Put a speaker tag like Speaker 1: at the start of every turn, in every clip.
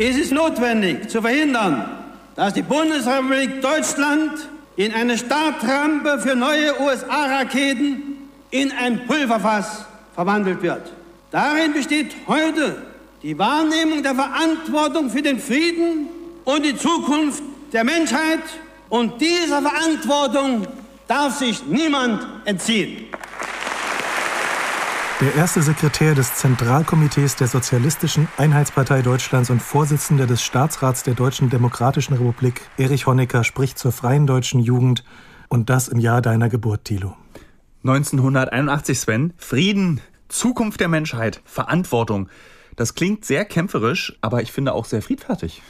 Speaker 1: ist es notwendig zu verhindern, dass die Bundesrepublik Deutschland in eine Startrampe für neue USA-Raketen in ein Pulverfass verwandelt wird. Darin besteht heute die Wahrnehmung der Verantwortung für den Frieden und die Zukunft der Menschheit. Und dieser Verantwortung darf sich niemand entziehen.
Speaker 2: Der erste Sekretär des Zentralkomitees der Sozialistischen Einheitspartei Deutschlands und Vorsitzender des Staatsrats der Deutschen Demokratischen Republik, Erich Honecker, spricht zur freien deutschen Jugend und das im Jahr deiner Geburt, Thilo.
Speaker 3: 1981, Sven. Frieden, Zukunft der Menschheit, Verantwortung. Das klingt sehr kämpferisch, aber ich finde auch sehr friedfertig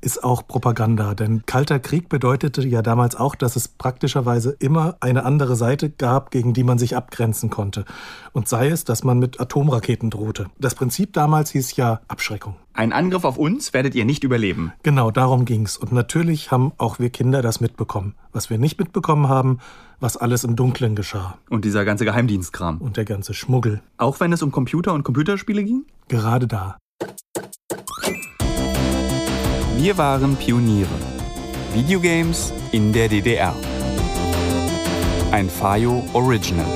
Speaker 2: ist auch Propaganda. Denn Kalter Krieg bedeutete ja damals auch, dass es praktischerweise immer eine andere Seite gab, gegen die man sich abgrenzen konnte. Und sei es, dass man mit Atomraketen drohte. Das Prinzip damals hieß ja Abschreckung.
Speaker 3: Ein Angriff auf uns werdet ihr nicht überleben.
Speaker 2: Genau, darum ging's. Und natürlich haben auch wir Kinder das mitbekommen. Was wir nicht mitbekommen haben, was alles im Dunkeln geschah.
Speaker 3: Und dieser ganze Geheimdienstkram.
Speaker 2: Und der ganze Schmuggel.
Speaker 3: Auch wenn es um Computer und Computerspiele ging?
Speaker 2: Gerade da.
Speaker 4: Wir waren Pioniere. Videogames in der DDR. Ein Fayo Original.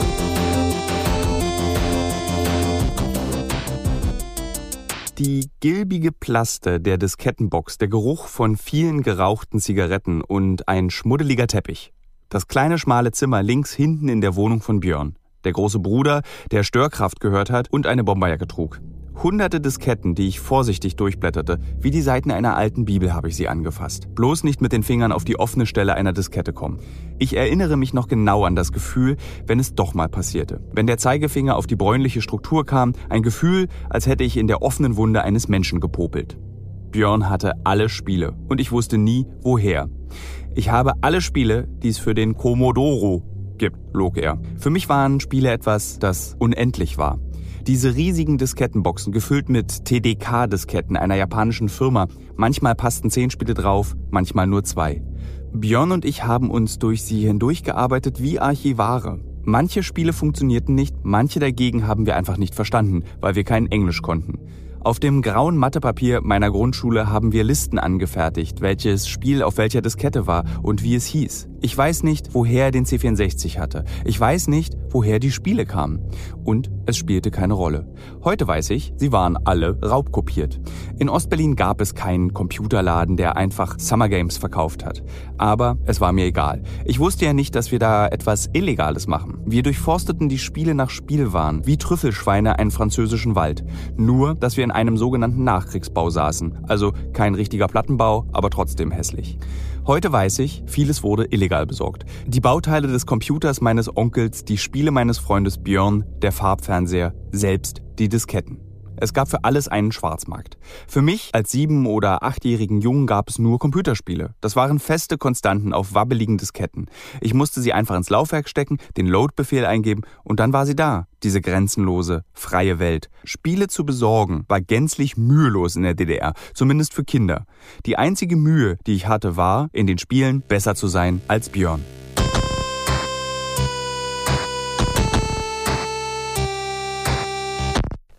Speaker 4: Die gilbige Plaste der Diskettenbox, der Geruch von vielen gerauchten Zigaretten und ein schmuddeliger Teppich. Das kleine schmale Zimmer links hinten in der Wohnung von Björn. Der große Bruder, der Störkraft gehört hat und eine Bomberjacke trug. Hunderte Disketten, die ich vorsichtig durchblätterte. Wie die Seiten einer alten Bibel habe ich sie angefasst. Bloß nicht mit den Fingern auf die offene Stelle einer Diskette kommen. Ich erinnere mich noch genau an das Gefühl, wenn es doch mal passierte. Wenn der Zeigefinger auf die bräunliche Struktur kam, ein Gefühl, als hätte ich in der offenen Wunde eines Menschen gepopelt. Björn hatte alle Spiele und ich wusste nie, woher. Ich habe alle Spiele, die es für den Commodoro gibt, log er. Für mich waren Spiele etwas, das unendlich war. Diese riesigen Diskettenboxen, gefüllt mit TDK-Disketten einer japanischen Firma. Manchmal passten zehn Spiele drauf, manchmal nur zwei. Björn und ich haben uns durch sie hindurchgearbeitet wie Archivare. Manche Spiele funktionierten nicht, manche dagegen haben wir einfach nicht verstanden, weil wir kein Englisch konnten. Auf dem grauen Mathepapier meiner Grundschule haben wir Listen angefertigt, welches Spiel auf welcher Diskette war und wie es hieß. Ich weiß nicht, woher er den C64 hatte. Ich weiß nicht, woher die Spiele kamen. Und es spielte keine Rolle. Heute weiß ich, sie waren alle raubkopiert. In Ostberlin gab es keinen Computerladen, der einfach Summer Games verkauft hat. Aber es war mir egal. Ich wusste ja nicht, dass wir da etwas Illegales machen. Wir durchforsteten die Spiele nach Spielwaren, wie Trüffelschweine einen französischen Wald. Nur, dass wir in einem sogenannten Nachkriegsbau saßen. Also kein richtiger Plattenbau, aber trotzdem hässlich. Heute weiß ich, vieles wurde illegal besorgt. Die Bauteile des Computers meines Onkels, die Spiele meines Freundes Björn, der Farbfernseher, selbst die Disketten. Es gab für alles einen Schwarzmarkt. Für mich als sieben- oder achtjährigen Jungen gab es nur Computerspiele. Das waren feste Konstanten auf wabbeligen Disketten. Ich musste sie einfach ins Laufwerk stecken, den Load-Befehl eingeben und dann war sie da. Diese grenzenlose, freie Welt. Spiele zu besorgen war gänzlich mühelos in der DDR, zumindest für Kinder. Die einzige Mühe, die ich hatte, war, in den Spielen besser zu sein als Björn.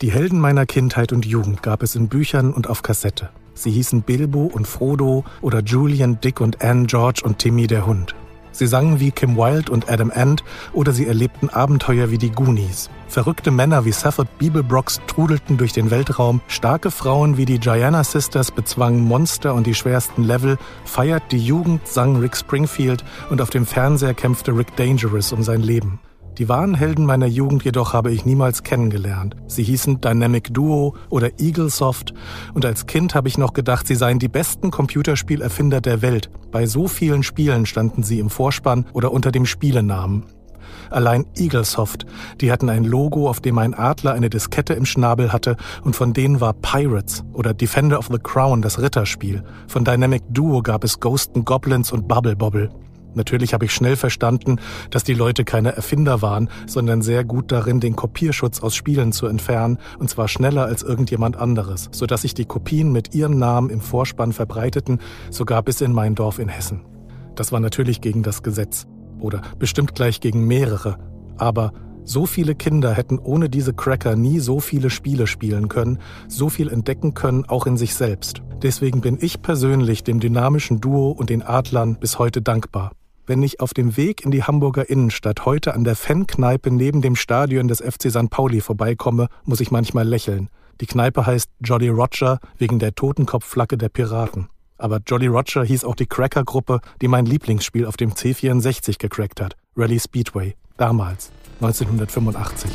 Speaker 2: Die Helden meiner Kindheit und Jugend gab es in Büchern und auf Kassette. Sie hießen Bilbo und Frodo oder Julian, Dick und Anne, George und Timmy der Hund. Sie sangen wie Kim Wilde und Adam Ant oder sie erlebten Abenteuer wie die Goonies. Verrückte Männer wie Safford Beeblebrox trudelten durch den Weltraum, starke Frauen wie die Gianna Sisters bezwangen Monster und die schwersten Level, feiert die Jugend, sang Rick Springfield und auf dem Fernseher kämpfte Rick Dangerous um sein Leben. Die wahren Helden meiner Jugend jedoch habe ich niemals kennengelernt. Sie hießen Dynamic Duo oder Eaglesoft und als Kind habe ich noch gedacht, sie seien die besten Computerspielerfinder der Welt. Bei so vielen Spielen standen sie im Vorspann oder unter dem Spielenamen. Allein Eaglesoft, die hatten ein Logo, auf dem ein Adler eine Diskette im Schnabel hatte und von denen war Pirates oder Defender of the Crown das Ritterspiel. Von Dynamic Duo gab es Ghost Goblins und Bubble Bobble. Natürlich habe ich schnell verstanden, dass die Leute keine Erfinder waren, sondern sehr gut darin, den Kopierschutz aus Spielen zu entfernen, und zwar schneller als irgendjemand anderes, sodass sich die Kopien mit ihrem Namen im Vorspann verbreiteten, sogar bis in mein Dorf in Hessen. Das war natürlich gegen das Gesetz. Oder bestimmt gleich gegen mehrere. Aber So viele Kinder hätten ohne diese Cracker nie so viele Spiele spielen können, so viel entdecken können, auch in sich selbst. Deswegen bin ich persönlich dem dynamischen Duo und den Adlern bis heute dankbar. Wenn ich auf dem Weg in die Hamburger Innenstadt heute an der Fankneipe neben dem Stadion des FC St. Pauli vorbeikomme, muss ich manchmal lächeln. Die Kneipe heißt Jolly Roger wegen der Totenkopfflagge der Piraten. Aber Jolly Roger hieß auch die Cracker-Gruppe, die mein Lieblingsspiel auf dem C64 gecrackt hat. Rally Speedway. Damals. 1985.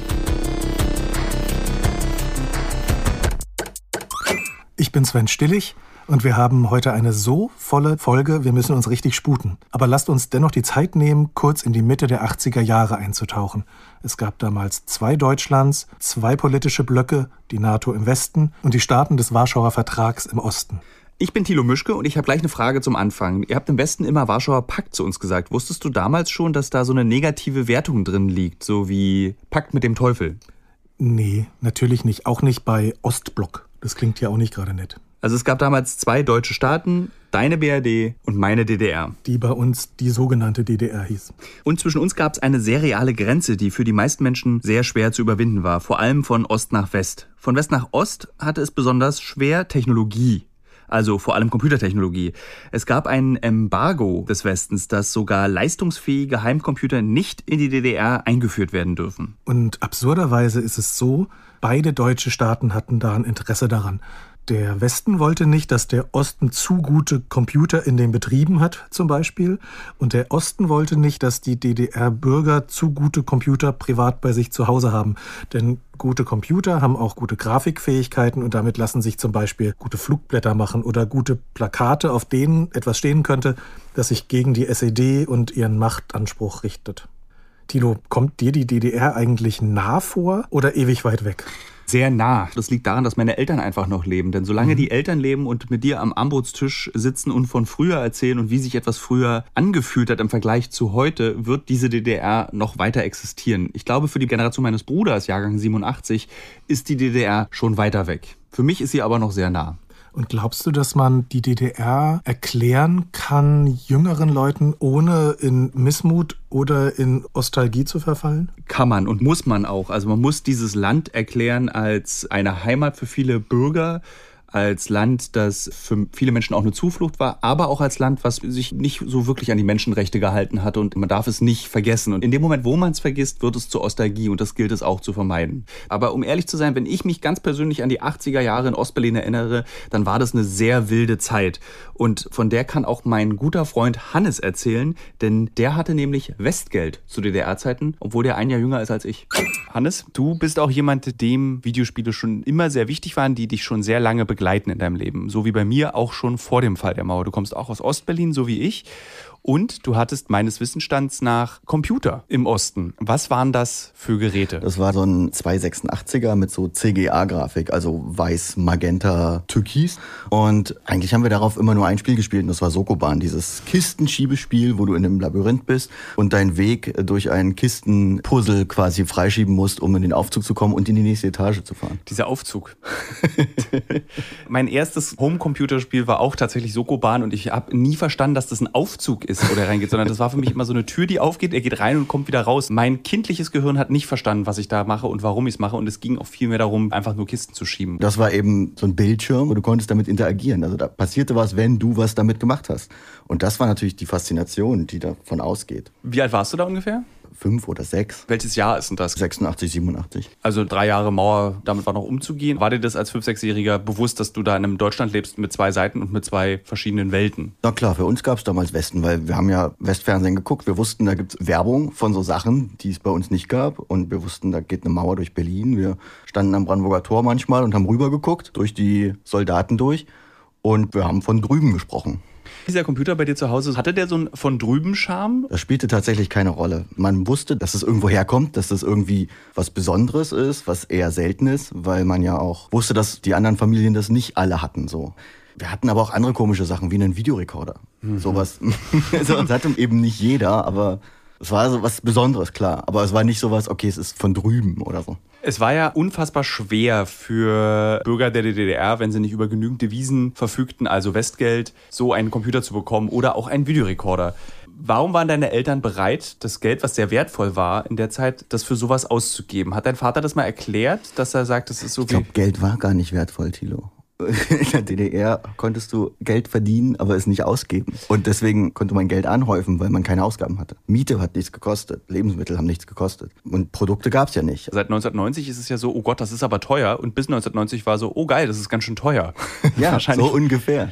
Speaker 2: Ich bin Sven Stillig und wir haben heute eine so volle Folge, wir müssen uns richtig sputen. Aber lasst uns dennoch die Zeit nehmen, kurz in die Mitte der 80er Jahre einzutauchen. Es gab damals zwei Deutschlands, zwei politische Blöcke, die NATO im Westen und die Staaten des Warschauer Vertrags im Osten.
Speaker 4: Ich bin Thilo Mischke und ich habe gleich eine Frage zum Anfang. Ihr habt im Westen immer Warschauer Pakt zu uns gesagt. Wusstest du damals schon, dass da so eine negative Wertung drin liegt, so wie Pakt mit dem Teufel?
Speaker 2: Nee, natürlich nicht. Auch nicht bei Ostblock. Das klingt ja auch nicht gerade nett.
Speaker 4: Also es gab damals zwei deutsche Staaten, deine BRD und meine DDR.
Speaker 2: Die bei uns die sogenannte DDR hieß.
Speaker 4: Und zwischen uns gab es eine sehr reale Grenze, die für die meisten Menschen sehr schwer zu überwinden war, vor allem von Ost nach West. Von West nach Ost hatte es besonders schwer Technologie also vor allem Computertechnologie. Es gab ein Embargo des Westens, dass sogar leistungsfähige Heimcomputer nicht in die DDR eingeführt werden dürfen.
Speaker 2: Und absurderweise ist es so, beide deutsche Staaten hatten da ein Interesse daran. Der Westen wollte nicht, dass der Osten zu gute Computer in den Betrieben hat, zum Beispiel. Und der Osten wollte nicht, dass die DDR-Bürger zu gute Computer privat bei sich zu Hause haben. Denn gute Computer haben auch gute Grafikfähigkeiten und damit lassen sich zum Beispiel gute Flugblätter machen oder gute Plakate, auf denen etwas stehen könnte, das sich gegen die SED und ihren Machtanspruch richtet. Tilo, kommt dir die DDR eigentlich nah vor oder ewig weit weg?
Speaker 4: Sehr nah. Das liegt daran, dass meine Eltern einfach noch leben. Denn solange mhm. die Eltern leben und mit dir am Armbrotstisch sitzen und von früher erzählen und wie sich etwas früher angefühlt hat im Vergleich zu heute, wird diese DDR noch weiter existieren. Ich glaube, für die Generation meines Bruders, Jahrgang 87, ist die DDR schon weiter weg. Für mich ist sie aber noch sehr nah.
Speaker 2: Und glaubst du, dass man die DDR erklären kann jüngeren Leuten, ohne in Missmut oder in Nostalgie zu verfallen?
Speaker 4: Kann man und muss man auch. Also man muss dieses Land erklären als eine Heimat für viele Bürger, als Land, das für viele Menschen auch eine Zuflucht war, aber auch als Land, was sich nicht so wirklich an die Menschenrechte gehalten hatte und man darf es nicht vergessen. Und in dem Moment, wo man es vergisst, wird es zur Ostalgie und das gilt es auch zu vermeiden. Aber um ehrlich zu sein, wenn ich mich ganz persönlich an die 80er Jahre in Ostberlin erinnere, dann war das eine sehr wilde Zeit. Und von der kann auch mein guter Freund Hannes erzählen, denn der hatte nämlich Westgeld zu DDR-Zeiten, obwohl der ein Jahr jünger ist als ich. Hannes, du bist auch jemand, dem Videospiele schon immer sehr wichtig waren, die dich schon sehr lange begleiten begleiten in deinem Leben. So wie bei mir auch schon vor dem Fall der Mauer. Du kommst auch aus Ostberlin, so wie ich. Und du hattest meines Wissensstands nach Computer im Osten. Was waren das für Geräte?
Speaker 5: Das war so ein 286er mit so CGA-Grafik, also weiß, magenta, türkis. Und eigentlich haben wir darauf immer nur ein Spiel gespielt und das war Sokoban, dieses Kistenschiebespiel, wo du in einem Labyrinth bist und deinen Weg durch einen Kistenpuzzle quasi freischieben musst, um in den Aufzug zu kommen und in die nächste Etage zu fahren.
Speaker 4: Dieser Aufzug. mein erstes Homecomputerspiel war auch tatsächlich Sokoban und ich habe nie verstanden, dass das ein Aufzug ist ist, wo der reingeht, sondern das war für mich immer so eine Tür, die aufgeht, er geht rein und kommt wieder raus. Mein kindliches Gehirn hat nicht verstanden, was ich da mache und warum ich es mache und es ging auch viel mehr darum, einfach nur Kisten zu schieben.
Speaker 5: Das war eben so ein Bildschirm und du konntest damit interagieren. Also da passierte was, wenn du was damit gemacht hast. Und das war natürlich die Faszination, die davon ausgeht.
Speaker 4: Wie alt warst du da ungefähr?
Speaker 5: Fünf oder sechs.
Speaker 4: Welches Jahr ist denn das?
Speaker 5: 86, 87.
Speaker 4: Also drei Jahre Mauer, damit war noch umzugehen. War dir das als fünf, sechsjähriger bewusst, dass du da in einem Deutschland lebst mit zwei Seiten und mit zwei verschiedenen Welten?
Speaker 5: Na klar, für uns gab es damals Westen, weil wir haben ja Westfernsehen geguckt. Wir wussten, da gibt es Werbung von so Sachen, die es bei uns nicht gab. Und wir wussten, da geht eine Mauer durch Berlin. Wir standen am Brandenburger Tor manchmal und haben rübergeguckt, durch die Soldaten durch. Und wir haben von drüben gesprochen.
Speaker 4: Dieser Computer bei dir zu Hause, hatte der so einen von drüben Charme?
Speaker 5: Das spielte tatsächlich keine Rolle. Man wusste, dass es irgendwo herkommt, dass das irgendwie was Besonderes ist, was eher selten ist, weil man ja auch wusste, dass die anderen Familien das nicht alle hatten so. Wir hatten aber auch andere komische Sachen, wie einen Videorekorder. Mhm. Sowas. das hatte eben nicht jeder, aber es war so was Besonderes, klar. Aber es war nicht sowas, okay, es ist von drüben oder so.
Speaker 4: Es war ja unfassbar schwer für Bürger der DDR, wenn sie nicht über genügend Devisen verfügten, also Westgeld, so einen Computer zu bekommen oder auch einen Videorekorder. Warum waren deine Eltern bereit, das Geld, was sehr wertvoll war in der Zeit, das für sowas auszugeben? Hat dein Vater das mal erklärt, dass er sagt, das ist so
Speaker 5: ich glaube, Geld war gar nicht wertvoll, Thilo. In der DDR konntest du Geld verdienen, aber es nicht ausgeben. Und deswegen konnte man Geld anhäufen, weil man keine Ausgaben hatte. Miete hat nichts gekostet, Lebensmittel haben nichts gekostet. Und Produkte gab es ja nicht.
Speaker 4: Seit 1990 ist es ja so, oh Gott, das ist aber teuer. Und bis 1990 war so, oh geil, das ist ganz schön teuer.
Speaker 5: ja, so ungefähr.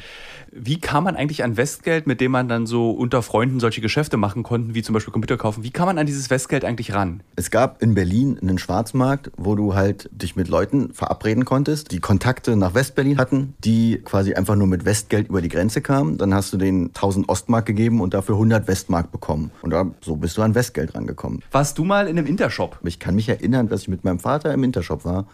Speaker 4: Wie kam man eigentlich an Westgeld, mit dem man dann so unter Freunden solche Geschäfte machen konnte, wie zum Beispiel Computer kaufen? Wie kam man an dieses Westgeld eigentlich ran?
Speaker 5: Es gab in Berlin einen Schwarzmarkt, wo du halt dich mit Leuten verabreden konntest, die Kontakte nach Westberlin hatten, die quasi einfach nur mit Westgeld über die Grenze kamen. Dann hast du denen 1000 Ostmark gegeben und dafür 100 Westmark bekommen. Und da, so bist du an Westgeld rangekommen.
Speaker 4: Warst du mal in einem Intershop?
Speaker 5: Ich kann mich erinnern, dass ich mit meinem Vater im Intershop war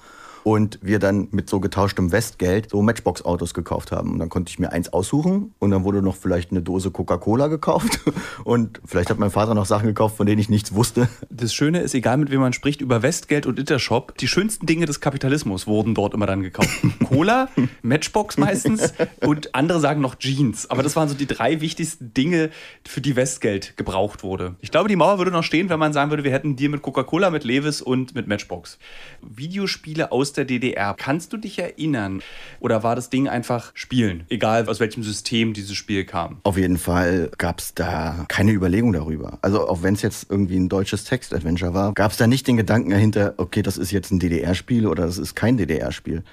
Speaker 5: und wir dann mit so getauschtem Westgeld so Matchbox-Autos gekauft haben. Und dann konnte ich mir eins aussuchen und dann wurde noch vielleicht eine Dose Coca-Cola gekauft und vielleicht hat mein Vater noch Sachen gekauft, von denen ich nichts wusste.
Speaker 4: Das Schöne ist, egal mit wem man spricht, über Westgeld und Intershop, die schönsten Dinge des Kapitalismus wurden dort immer dann gekauft. Cola, Matchbox meistens und andere sagen noch Jeans. Aber das waren so die drei wichtigsten Dinge, für die Westgeld gebraucht wurde. Ich glaube, die Mauer würde noch stehen, wenn man sagen würde, wir hätten Deal mit Coca-Cola, mit Levis und mit Matchbox. Videospiele aus der DDR. Kannst du dich erinnern? Oder war das Ding einfach Spielen? Egal aus welchem System dieses Spiel kam.
Speaker 5: Auf jeden Fall gab es da keine Überlegung darüber. Also auch wenn es jetzt irgendwie ein deutsches Text-Adventure war, gab es da nicht den Gedanken dahinter, okay, das ist jetzt ein DDR-Spiel oder das ist kein DDR-Spiel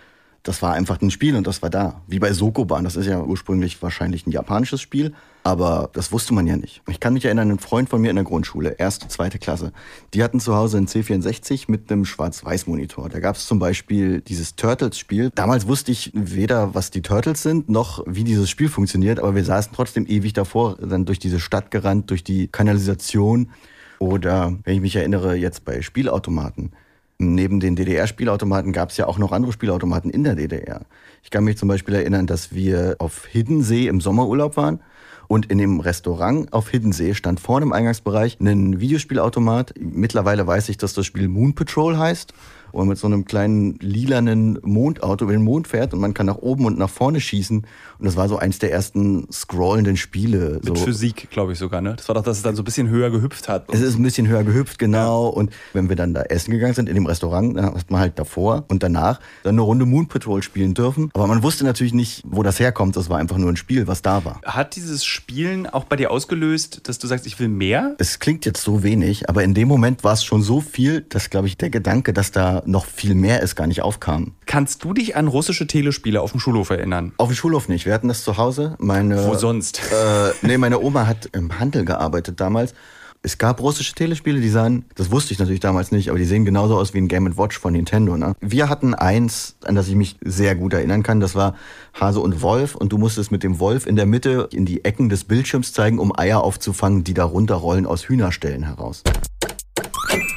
Speaker 5: das war einfach ein Spiel und das war da. Wie bei Sokoban, das ist ja ursprünglich wahrscheinlich ein japanisches Spiel, aber das wusste man ja nicht. Ich kann mich erinnern, ein Freund von mir in der Grundschule, erste, zweite Klasse, die hatten zu Hause einen C64 mit einem Schwarz-Weiß-Monitor. Da gab es zum Beispiel dieses Turtles-Spiel. Damals wusste ich weder, was die Turtles sind, noch wie dieses Spiel funktioniert, aber wir saßen trotzdem ewig davor, dann durch diese Stadt gerannt, durch die Kanalisation. Oder, wenn ich mich erinnere, jetzt bei Spielautomaten neben den DDR-Spielautomaten gab es ja auch noch andere Spielautomaten in der DDR. Ich kann mich zum Beispiel erinnern, dass wir auf Hiddensee im Sommerurlaub waren und in dem Restaurant auf Hiddensee stand vorne im Eingangsbereich ein Videospielautomat. Mittlerweile weiß ich, dass das Spiel Moon Patrol heißt wo man mit so einem kleinen lilanen Mondauto über den Mond fährt und man kann nach oben und nach vorne schießen. Und das war so eins der ersten scrollenden Spiele.
Speaker 4: Mit
Speaker 5: so.
Speaker 4: Physik, glaube ich sogar, ne? Das war doch, dass es dann so ein bisschen höher gehüpft hat.
Speaker 5: Es ist ein bisschen höher gehüpft, genau. Ja. Und wenn wir dann da essen gegangen sind in dem Restaurant, dann hat man halt davor und danach dann eine Runde Moon Patrol spielen dürfen. Aber man wusste natürlich nicht, wo das herkommt. Das war einfach nur ein Spiel, was da war.
Speaker 4: Hat dieses Spielen auch bei dir ausgelöst, dass du sagst, ich will mehr?
Speaker 5: Es klingt jetzt so wenig, aber in dem Moment war es schon so viel, dass, glaube ich, der Gedanke, dass da noch viel mehr ist, gar nicht aufkam.
Speaker 4: Kannst du dich an russische Telespiele auf dem Schulhof erinnern?
Speaker 5: Auf dem Schulhof nicht. Wir hatten das zu Hause. Meine,
Speaker 4: Wo sonst?
Speaker 5: Äh, nee, meine Oma hat im Handel gearbeitet damals. Es gab russische Telespiele, die sahen, das wusste ich natürlich damals nicht, aber die sehen genauso aus wie ein Game Watch von Nintendo. Ne? Wir hatten eins, an das ich mich sehr gut erinnern kann, das war Hase und Wolf und du musstest mit dem Wolf in der Mitte in die Ecken des Bildschirms zeigen, um Eier aufzufangen, die da runterrollen aus Hühnerstellen heraus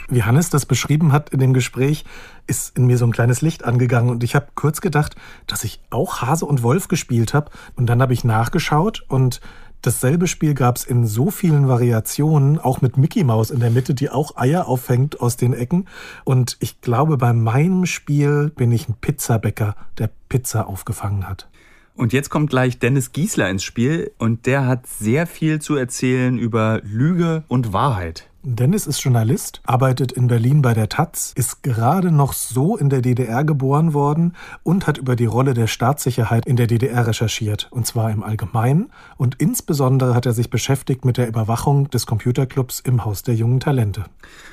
Speaker 2: wie Hannes das beschrieben hat in dem Gespräch, ist in mir so ein kleines Licht angegangen und ich habe kurz gedacht, dass ich auch Hase und Wolf gespielt habe und dann habe ich nachgeschaut und dasselbe Spiel gab es in so vielen Variationen, auch mit Mickey Mouse in der Mitte, die auch Eier auffängt aus den Ecken. Und ich glaube, bei meinem Spiel bin ich ein Pizzabäcker, der Pizza aufgefangen hat.
Speaker 4: Und jetzt kommt gleich Dennis Giesler ins Spiel und der hat sehr viel zu erzählen über Lüge und Wahrheit.
Speaker 2: Dennis ist Journalist, arbeitet in Berlin bei der Taz, ist gerade noch so in der DDR geboren worden und hat über die Rolle der Staatssicherheit in der DDR recherchiert, und zwar im Allgemeinen. Und insbesondere hat er sich beschäftigt mit der Überwachung des Computerclubs im Haus der jungen Talente.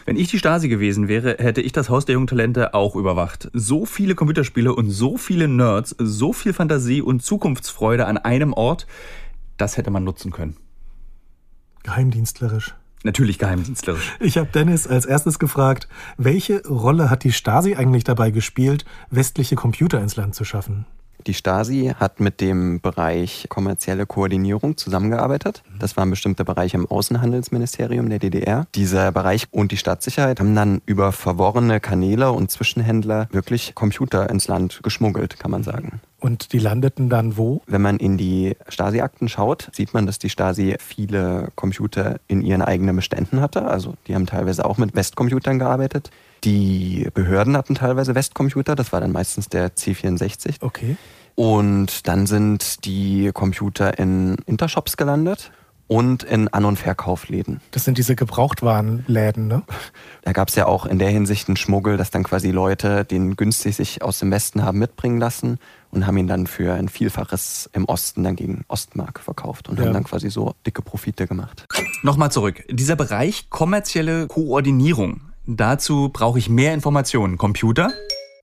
Speaker 4: Wenn ich die Stasi gewesen wäre, hätte ich das Haus der jungen Talente auch überwacht. So viele Computerspiele und so viele Nerds, so viel Fantasie und Zukunftsfreude an einem Ort, das hätte man nutzen können.
Speaker 2: Geheimdienstlerisch.
Speaker 4: Natürlich geheimdienstlerisch.
Speaker 2: Ich habe Dennis als erstes gefragt, welche Rolle hat die Stasi eigentlich dabei gespielt, westliche Computer ins Land zu schaffen?
Speaker 6: Die Stasi hat mit dem Bereich kommerzielle Koordinierung zusammengearbeitet. Das war ein bestimmter Bereich im Außenhandelsministerium der DDR. Dieser Bereich und die Staatssicherheit haben dann über verworrene Kanäle und Zwischenhändler wirklich Computer ins Land geschmuggelt, kann man sagen.
Speaker 2: Und die landeten dann wo?
Speaker 6: Wenn man in die Stasi-Akten schaut, sieht man, dass die Stasi viele Computer in ihren eigenen Beständen hatte. Also die haben teilweise auch mit Westcomputern gearbeitet. Die Behörden hatten teilweise Westcomputer, das war dann meistens der C64.
Speaker 2: Okay.
Speaker 6: Und dann sind die Computer in Intershops gelandet und in An- und Verkaufläden.
Speaker 2: Das sind diese Gebrauchtwarenläden, ne?
Speaker 6: Da gab es ja auch in der Hinsicht einen Schmuggel, dass dann quasi Leute den günstig sich aus dem Westen haben mitbringen lassen und haben ihn dann für ein Vielfaches im Osten dann gegen Ostmark verkauft und
Speaker 2: Ja.
Speaker 6: haben dann quasi so dicke Profite gemacht.
Speaker 4: Nochmal zurück. Dieser Bereich kommerzielle Koordinierung. Dazu brauche ich mehr Informationen. Computer?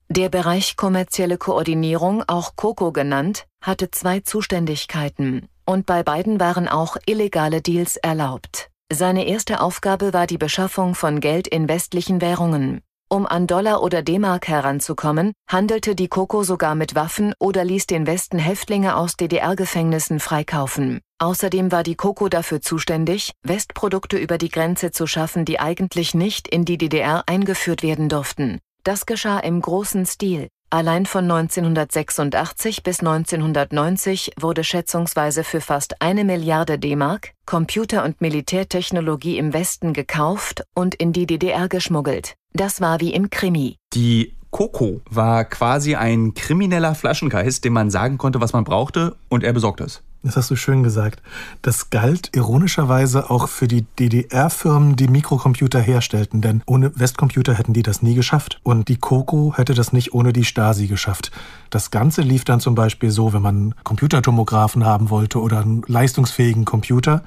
Speaker 7: Der Bereich kommerzielle Koordinierung, auch COCO genannt, hatte zwei Zuständigkeiten und bei beiden waren auch illegale Deals erlaubt. Seine erste Aufgabe war die Beschaffung von Geld in westlichen Währungen. Um an Dollar oder D-Mark heranzukommen, handelte die COCO sogar mit Waffen oder ließ den Westen Häftlinge aus DDR-Gefängnissen freikaufen. Außerdem war die COCO dafür zuständig, Westprodukte über die Grenze zu schaffen, die eigentlich nicht in die DDR eingeführt werden durften. Das geschah im großen Stil. Allein von 1986 bis 1990 wurde schätzungsweise für fast eine Milliarde D-Mark Computer- und Militärtechnologie im Westen gekauft und in die DDR geschmuggelt. Das war wie im Krimi.
Speaker 4: Die Coco war quasi ein krimineller Flaschengeist, dem man sagen konnte, was man brauchte, und er besorgte es.
Speaker 2: Das hast du schön gesagt. Das galt ironischerweise auch für die DDR-Firmen, die Mikrocomputer herstellten, denn ohne Westcomputer hätten die das nie geschafft. Und die Coco hätte das nicht ohne die Stasi geschafft. Das Ganze lief dann zum Beispiel so, wenn man Computertomographen haben wollte oder einen leistungsfähigen Computer.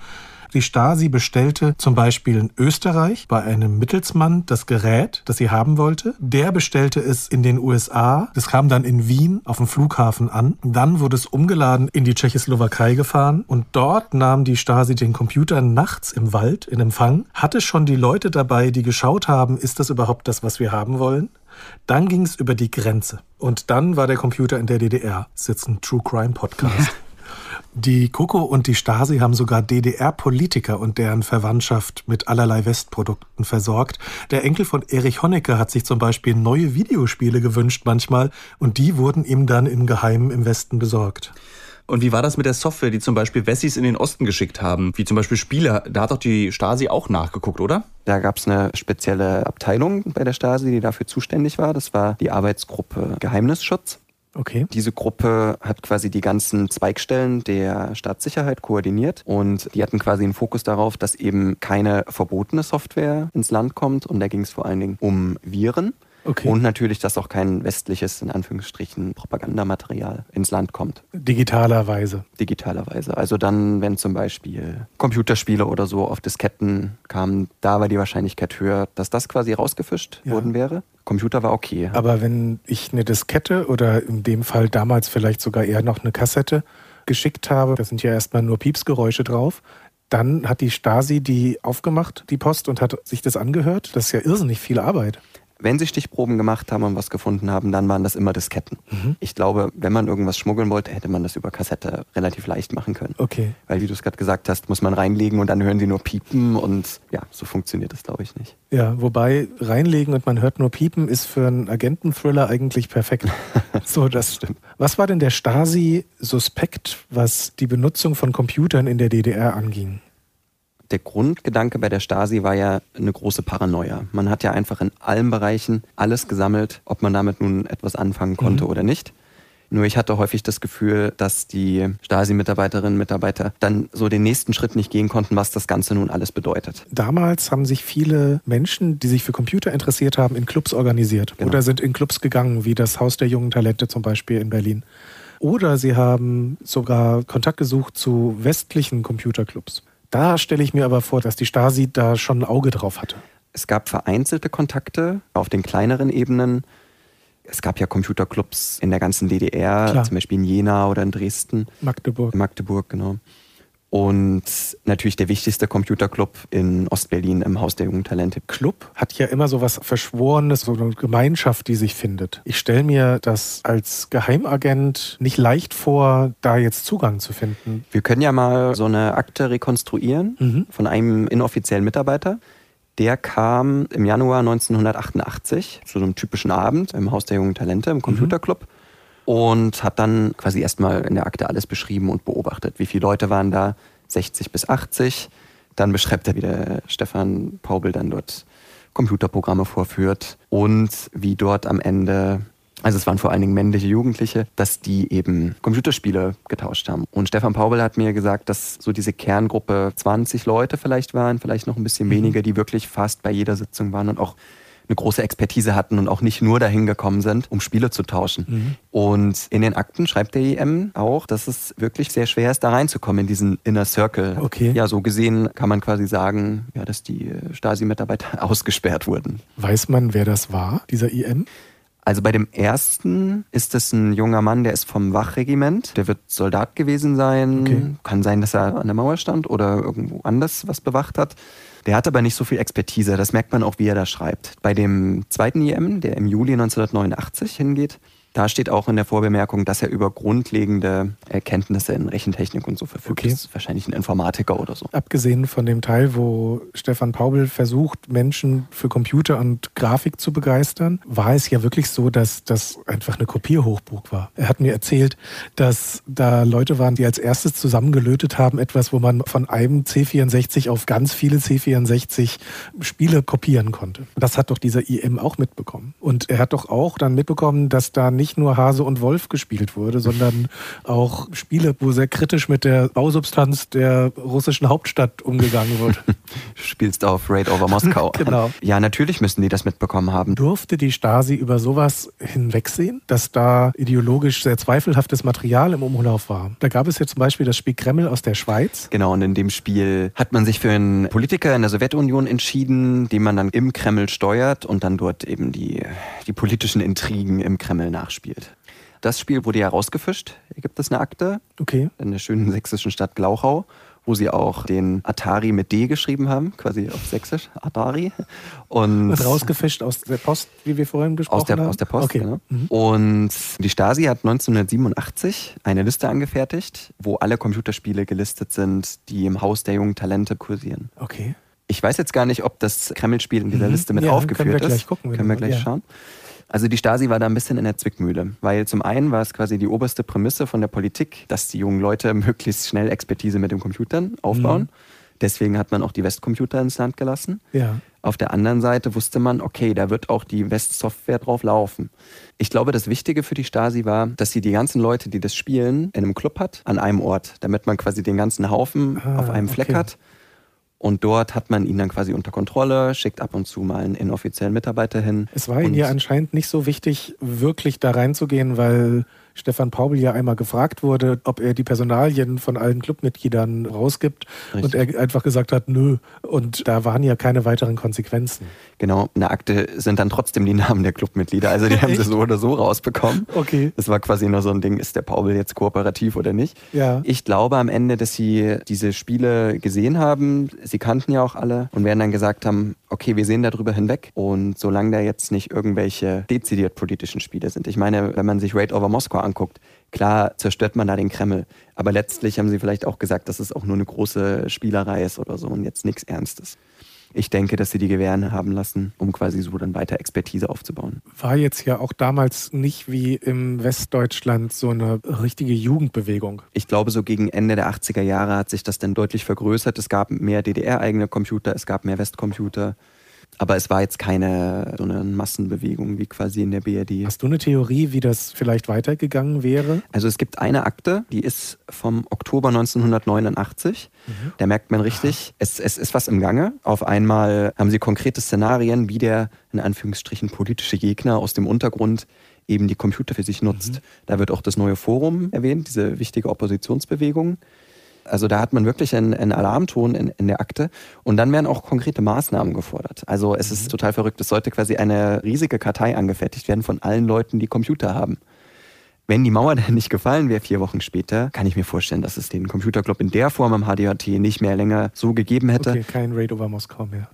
Speaker 2: Die Stasi bestellte zum Beispiel in Österreich bei einem Mittelsmann das Gerät, das sie haben wollte. Der bestellte es in den USA. Das kam dann in Wien auf dem Flughafen an. Dann wurde es umgeladen in die Tschechoslowakei gefahren und dort nahm die Stasi den Computer nachts im Wald in Empfang, hatte schon die Leute dabei, die geschaut haben, ist das überhaupt das, was wir haben wollen? Dann ging es über die Grenze und dann war der Computer in der DDR. Das ist jetzt ein True Crime Podcast. Die Coco und die Stasi haben sogar DDR-Politiker und deren Verwandtschaft mit allerlei Westprodukten versorgt. Der Enkel von Erich Honecker hat sich zum Beispiel neue Videospiele gewünscht manchmal und die wurden ihm dann im Geheimen im Westen besorgt.
Speaker 4: Und wie war das mit der Software, die zum Beispiel Wessis in den Osten geschickt haben? Wie zum Beispiel Spiele. Da hat doch die Stasi auch nachgeguckt, oder?
Speaker 6: Da gab es eine spezielle Abteilung bei der Stasi, die dafür zuständig war. Das war die Arbeitsgruppe Geheimnisschutz.
Speaker 2: Okay.
Speaker 6: Diese Gruppe hat quasi die ganzen Zweigstellen der Staatssicherheit koordiniert und die hatten quasi einen Fokus darauf, dass eben keine verbotene Software ins Land kommt und da ging es vor allen Dingen um Viren.
Speaker 2: Okay.
Speaker 6: Und natürlich, dass auch kein westliches, in Anführungsstrichen, Propagandamaterial ins Land kommt,
Speaker 2: Digitalerweise.
Speaker 6: digitalerweise. Also dann, wenn zum Beispiel Computerspiele oder so auf Disketten kamen, da war die Wahrscheinlichkeit höher, dass das quasi rausgefischt
Speaker 2: Ja.
Speaker 6: worden wäre. Computer war okay.
Speaker 2: Aber wenn ich eine Diskette oder in dem Fall damals vielleicht sogar eher noch eine Kassette geschickt habe, da sind ja erstmal nur Piepsgeräusche drauf, dann hat die Stasi die aufgemacht, die Post, und hat sich das angehört. Das ist ja irrsinnig viel Arbeit.
Speaker 6: Wenn sie Stichproben gemacht haben und was gefunden haben, dann waren das immer Disketten. Ich glaube, wenn man irgendwas schmuggeln wollte, hätte man das über Kassette relativ leicht machen können.
Speaker 2: Okay.
Speaker 6: Weil, wie du es gerade gesagt hast, muss man reinlegen und dann hören sie nur piepen und ja, so funktioniert das, glaube ich, nicht.
Speaker 2: Ja, wobei reinlegen und man hört nur piepen ist für einen Agenten-Thriller eigentlich perfekt. so, das
Speaker 6: Stimmt.
Speaker 2: Was war denn der Stasi suspekt, was die Benutzung von Computern in der DDR anging?
Speaker 6: Der Grundgedanke bei der Stasi war ja eine große Paranoia. Man hat ja einfach in allen Bereichen alles gesammelt, ob man damit nun etwas anfangen konnte oder nicht. Nur ich hatte häufig das Gefühl, dass die Stasi-Mitarbeiterinnen und Mitarbeiter dann so den nächsten Schritt nicht gehen konnten, was das Ganze nun alles bedeutet.
Speaker 2: Damals haben sich viele Menschen, die sich für Computer interessiert haben, in Clubs organisiert
Speaker 6: Genau.
Speaker 2: oder sind in Clubs gegangen, wie das Haus der jungen Talente zum Beispiel in Berlin. Oder sie haben sogar Kontakt gesucht zu westlichen Computerclubs. Da stelle ich mir aber vor, dass die Stasi da schon ein Auge drauf hatte.
Speaker 6: Es gab vereinzelte Kontakte auf den kleineren Ebenen. Es gab ja Computerclubs in der ganzen DDR,
Speaker 2: Klar.
Speaker 6: zum Beispiel in Jena oder in Dresden,
Speaker 2: Magdeburg.
Speaker 6: in Magdeburg, genau. Und natürlich der wichtigste Computerclub in Ostberlin im Haus der jungen Talente.
Speaker 2: Club hat ja immer so was Verschworenes, so eine Gemeinschaft, die sich findet. Ich stelle mir das als Geheimagent nicht leicht vor, da jetzt Zugang zu finden.
Speaker 6: Wir können ja mal so eine Akte rekonstruieren
Speaker 2: Mhm.
Speaker 6: von einem inoffiziellen Mitarbeiter. Der kam im Januar 1988 zu so einem typischen Abend im Haus der jungen Talente im Computerclub und hat dann quasi erstmal in der Akte alles beschrieben und beobachtet. Wie viele Leute waren da? 60 bis 80. Dann beschreibt er, wie der Stefan Paubel dann dort Computerprogramme vorführt und wie dort am Ende also es waren vor allen Dingen männliche Jugendliche, dass die eben Computerspiele getauscht haben. Und Stefan Paubel hat mir gesagt, dass so diese Kerngruppe 20 Leute vielleicht waren, vielleicht noch ein bisschen mhm. weniger, die wirklich fast bei jeder Sitzung waren und auch eine große Expertise hatten und auch nicht nur dahin gekommen sind, um Spiele zu tauschen. Mhm. Und in den Akten schreibt der EM auch, dass es wirklich sehr schwer ist, da reinzukommen in diesen Inner Circle.
Speaker 2: Okay.
Speaker 6: Ja, so gesehen kann man quasi sagen, ja, dass die Stasi-Mitarbeiter ausgesperrt wurden.
Speaker 2: Weiß man, wer das war, dieser EM?
Speaker 6: Also bei dem ersten ist es ein junger Mann, der ist vom Wachregiment. Der wird Soldat gewesen sein. Okay. Kann sein, dass er an der Mauer stand oder irgendwo anders was bewacht hat. Der hat aber nicht so viel Expertise. Das merkt man auch, wie er da schreibt. Bei dem zweiten IM, der im Juli 1989 hingeht, da steht auch in der Vorbemerkung, dass er über grundlegende Erkenntnisse in Rechentechnik und so verfügt. Okay. Das ist wahrscheinlich ein Informatiker oder so.
Speaker 2: Abgesehen von dem Teil, wo Stefan Paubel versucht, Menschen für Computer und Grafik zu begeistern, war es ja wirklich so, dass das einfach eine Kopierhochburg war. Er hat mir erzählt, dass da Leute waren, die als erstes zusammengelötet haben, etwas, wo man von einem C64 auf ganz viele C64 Spiele kopieren konnte. Das hat doch dieser IM auch mitbekommen. Und er hat doch auch dann mitbekommen, dass da nicht nur Hase und Wolf gespielt wurde, sondern auch Spiele, wo sehr kritisch mit der Bausubstanz der russischen Hauptstadt umgegangen wird.
Speaker 6: du spielst auf Raid over Moskau.
Speaker 2: genau.
Speaker 6: Ja, natürlich müssen die das mitbekommen haben.
Speaker 2: Durfte die Stasi über sowas hinwegsehen, dass da ideologisch sehr zweifelhaftes Material im Umlauf war? Da gab es ja zum Beispiel das Spiel Kreml aus der Schweiz.
Speaker 6: Genau, und in dem Spiel hat man sich für einen Politiker in der Sowjetunion entschieden, den man dann im Kreml steuert und dann dort eben die, die politischen Intrigen im Kreml nach nachspielt. Das Spiel wurde ja rausgefischt. Hier gibt es eine Akte
Speaker 2: okay.
Speaker 6: in der schönen sächsischen Stadt Glauchau, wo sie auch den Atari mit D geschrieben haben, quasi auf Sächsisch, Atari.
Speaker 2: Und rausgefischt aus der Post, wie wir vorhin gesprochen
Speaker 6: aus der,
Speaker 2: haben?
Speaker 6: Aus der Post, okay. genau. Mhm. Und die Stasi hat 1987 eine Liste angefertigt, wo alle Computerspiele gelistet sind, die im Haus der jungen Talente kursieren.
Speaker 2: Okay.
Speaker 6: Ich weiß jetzt gar nicht, ob das Kreml-Spiel in dieser mhm. Liste mit ja, aufgeführt können wir
Speaker 2: ist. Gleich gucken,
Speaker 6: können wir gleich ja. schauen. Also die Stasi war da ein bisschen in der Zwickmühle, weil zum einen war es quasi die oberste Prämisse von der Politik, dass die jungen Leute möglichst schnell Expertise mit den Computern aufbauen. Mhm. Deswegen hat man auch die Westcomputer ins Land gelassen.
Speaker 2: Ja.
Speaker 6: Auf der anderen Seite wusste man, okay, da wird auch die West-Software drauf laufen. Ich glaube, das Wichtige für die Stasi war, dass sie die ganzen Leute, die das spielen, in einem Club hat, an einem Ort, damit man quasi den ganzen Haufen ah, auf einem Fleck okay. hat und dort hat man ihn dann quasi unter Kontrolle, schickt ab und zu mal einen inoffiziellen Mitarbeiter hin.
Speaker 2: Es war Ihnen ja anscheinend nicht so wichtig, wirklich da reinzugehen, weil Stefan Paubel ja einmal gefragt wurde, ob er die Personalien von allen Clubmitgliedern rausgibt Richtig. und er einfach gesagt hat, nö. Und da waren ja keine weiteren Konsequenzen.
Speaker 6: Genau, in der Akte sind dann trotzdem die Namen der Clubmitglieder, also die haben sie so oder so rausbekommen.
Speaker 2: Okay.
Speaker 6: Das war quasi nur so ein Ding, ist der Paubel jetzt kooperativ oder nicht?
Speaker 2: Ja.
Speaker 6: Ich glaube am Ende, dass sie diese Spiele gesehen haben, sie kannten ja auch alle und werden dann gesagt haben, okay, wir sehen darüber hinweg und solange da jetzt nicht irgendwelche dezidiert politischen Spiele sind. Ich meine, wenn man sich Raid over Moskau anguckt, klar zerstört man da den Kreml, aber letztlich haben sie vielleicht auch gesagt, dass es auch nur eine große Spielerei ist oder so und jetzt nichts Ernstes. Ich denke, dass sie die gewähren haben lassen, um quasi so dann weiter Expertise aufzubauen.
Speaker 2: War jetzt ja auch damals nicht wie im Westdeutschland so eine richtige Jugendbewegung.
Speaker 6: Ich glaube, so gegen Ende der 80er Jahre hat sich das dann deutlich vergrößert. Es gab mehr DDR-eigene Computer, es gab mehr Westcomputer. Aber es war jetzt keine so eine Massenbewegung wie quasi in der BRD.
Speaker 2: Hast du eine Theorie, wie das vielleicht weitergegangen wäre?
Speaker 6: Also es gibt eine Akte, die ist vom Oktober 1989. Mhm. Da merkt man richtig, es, es ist was im Gange. Auf einmal haben sie konkrete Szenarien, wie der in Anführungsstrichen politische Gegner aus dem Untergrund eben die Computer für sich nutzt. Mhm. Da wird auch das neue Forum erwähnt, diese wichtige Oppositionsbewegung. Also da hat man wirklich einen, einen Alarmton in, in, der Akte und dann werden auch konkrete Maßnahmen gefordert. Also es ist mhm. total verrückt. Es sollte quasi eine riesige Kartei angefertigt werden von allen Leuten, die Computer haben. Wenn die Mauer dann nicht gefallen wäre, vier Wochen später, kann ich mir vorstellen, dass es den Computerclub in der Form am HDHT nicht mehr länger so gegeben hätte.
Speaker 2: Okay, kein Raid over Moskau mehr.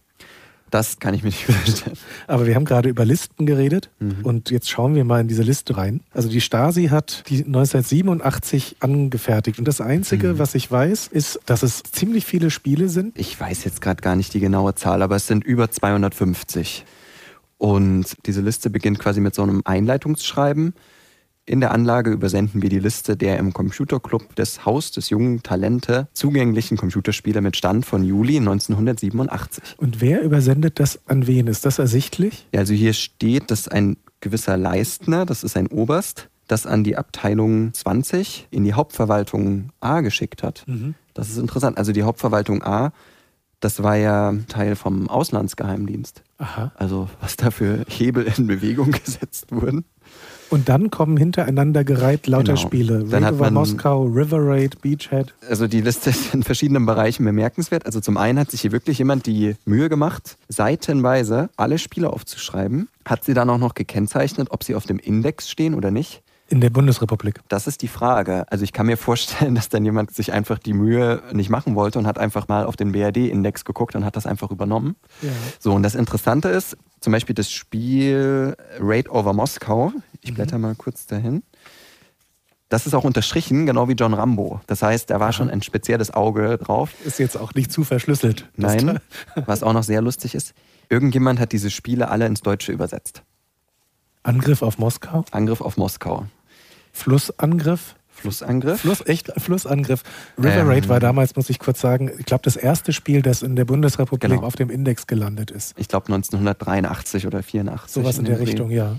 Speaker 6: Das kann ich mir nicht vorstellen.
Speaker 2: Aber wir haben gerade über Listen geredet mhm. und jetzt schauen wir mal in diese Liste rein. Also die Stasi hat die 1987 angefertigt und das Einzige, mhm. was ich weiß, ist, dass es ziemlich viele Spiele sind.
Speaker 6: Ich weiß jetzt gerade gar nicht die genaue Zahl, aber es sind über 250. Und diese Liste beginnt quasi mit so einem Einleitungsschreiben in der Anlage übersenden wir die Liste der im Computerclub des Haus des jungen Talente zugänglichen Computerspiele mit Stand von Juli 1987.
Speaker 2: Und wer übersendet das an wen? Ist das ersichtlich?
Speaker 6: Ja, also hier steht, dass ein gewisser Leistner, das ist ein Oberst, das an die Abteilung 20 in die Hauptverwaltung A geschickt hat. Mhm. Das ist interessant. Also die Hauptverwaltung A, das war ja Teil vom Auslandsgeheimdienst. Aha. Also was da für Hebel in Bewegung gesetzt wurden.
Speaker 2: Und dann kommen hintereinander gereiht lauter genau. Spiele.
Speaker 6: Dann River hat man,
Speaker 2: Moskau, River Raid, Beachhead.
Speaker 6: Also die Liste ist in verschiedenen Bereichen bemerkenswert. Also zum einen hat sich hier wirklich jemand die Mühe gemacht, seitenweise alle Spiele aufzuschreiben. Hat sie dann auch noch gekennzeichnet, ob sie auf dem Index stehen oder nicht.
Speaker 2: In der Bundesrepublik?
Speaker 6: Das ist die Frage. Also ich kann mir vorstellen, dass dann jemand sich einfach die Mühe nicht machen wollte und hat einfach mal auf den BRD-Index geguckt und hat das einfach übernommen. Ja. So, und das Interessante ist, zum Beispiel das Spiel Raid over Moskau. Ich mhm. blätter mal kurz dahin. Das ist auch unterstrichen, genau wie John Rambo. Das heißt, da war schon ein spezielles Auge drauf.
Speaker 2: Ist jetzt auch nicht zu verschlüsselt.
Speaker 6: Nein, was auch noch sehr lustig ist. Irgendjemand hat diese Spiele alle ins Deutsche übersetzt.
Speaker 2: Angriff auf Moskau?
Speaker 6: Angriff auf Moskau.
Speaker 2: Flussangriff.
Speaker 6: Flussangriff?
Speaker 2: Fluss, echt, Flussangriff. River ähm, Raid war damals, muss ich kurz sagen, ich glaube, das erste Spiel, das in der Bundesrepublik genau. auf dem Index gelandet ist.
Speaker 6: Ich glaube 1983 oder 84.
Speaker 2: Sowas in, in der Richtung, ja.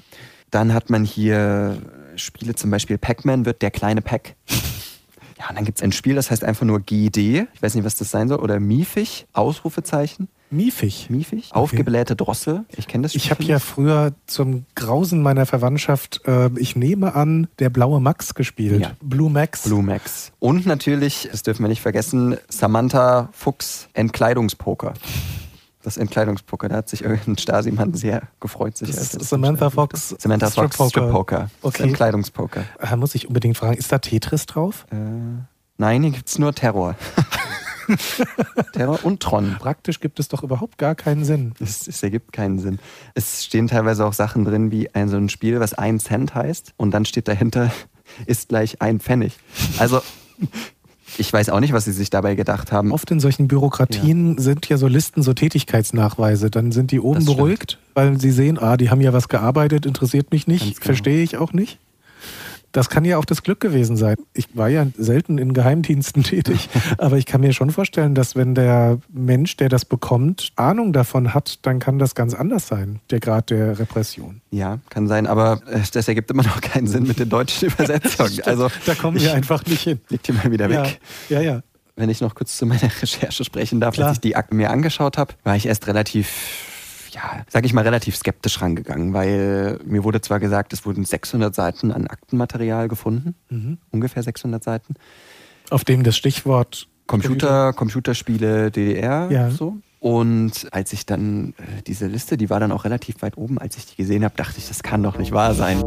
Speaker 6: Dann hat man hier Spiele, zum Beispiel Pac-Man wird der kleine Pac. Ja, und dann gibt es ein Spiel, das heißt einfach nur GD. Ich weiß nicht, was das sein soll. Oder Miefig, Ausrufezeichen.
Speaker 2: Miefig.
Speaker 6: Miefig. Okay. Aufgeblähte Drossel. Ich kenne das
Speaker 2: Spiel. Ich habe ja früher zum Grausen meiner Verwandtschaft, äh, ich nehme an, der blaue Max gespielt. Ja. Blue Max.
Speaker 6: Blue Max. Und natürlich, das dürfen wir nicht vergessen, Samantha Fuchs Entkleidungspoker. Das Entkleidungspoker, da hat sich irgendein Stasi-Mann sehr gefreut. Sich
Speaker 2: das ist Samantha Fox.
Speaker 6: Samantha Fox Strip Poker.
Speaker 2: Okay.
Speaker 6: Entkleidungspoker.
Speaker 2: Da muss ich unbedingt fragen, ist da Tetris drauf? Äh,
Speaker 6: nein, hier gibt es nur Terror. Terror und Tron.
Speaker 2: Praktisch gibt es doch überhaupt gar keinen Sinn.
Speaker 6: Es, es, ergibt keinen Sinn. Es stehen teilweise auch Sachen drin wie ein so ein Spiel, was ein Cent heißt und dann steht dahinter, ist gleich ein Pfennig. Also ich weiß auch nicht, was sie sich dabei gedacht haben.
Speaker 2: Oft in solchen Bürokratien ja. sind ja so Listen, so Tätigkeitsnachweise. Dann sind die oben beruhigt, weil sie sehen, ah, die haben ja was gearbeitet, interessiert mich nicht, genau. verstehe ich auch nicht. Das kann ja auch das Glück gewesen sein. Ich war ja selten in Geheimdiensten tätig, aber ich kann mir schon vorstellen, dass wenn der Mensch, der das bekommt, Ahnung davon hat, dann kann das ganz anders sein, der Grad der Repression.
Speaker 6: Ja, kann sein, aber äh, das ergibt immer noch keinen Sinn mit den deutschen Übersetzungen. also
Speaker 2: da kommen wir einfach nicht hin.
Speaker 6: Leg die mal wieder weg.
Speaker 2: Ja, ja. ja.
Speaker 6: Wenn ich noch kurz zu meiner Recherche sprechen darf, Klar. als ich die Akten mir angeschaut habe, war ich erst relativ ja, sage ich mal, relativ skeptisch rangegangen, weil mir wurde zwar gesagt, es wurden 600 Seiten an Aktenmaterial gefunden, mhm. ungefähr 600 Seiten.
Speaker 2: Auf dem das Stichwort
Speaker 6: Computer, Computerspiele, DDR, ja. so. Und als ich dann äh, diese Liste, die war dann auch relativ weit oben, als ich die gesehen habe, dachte ich, das kann doch nicht wahr sein.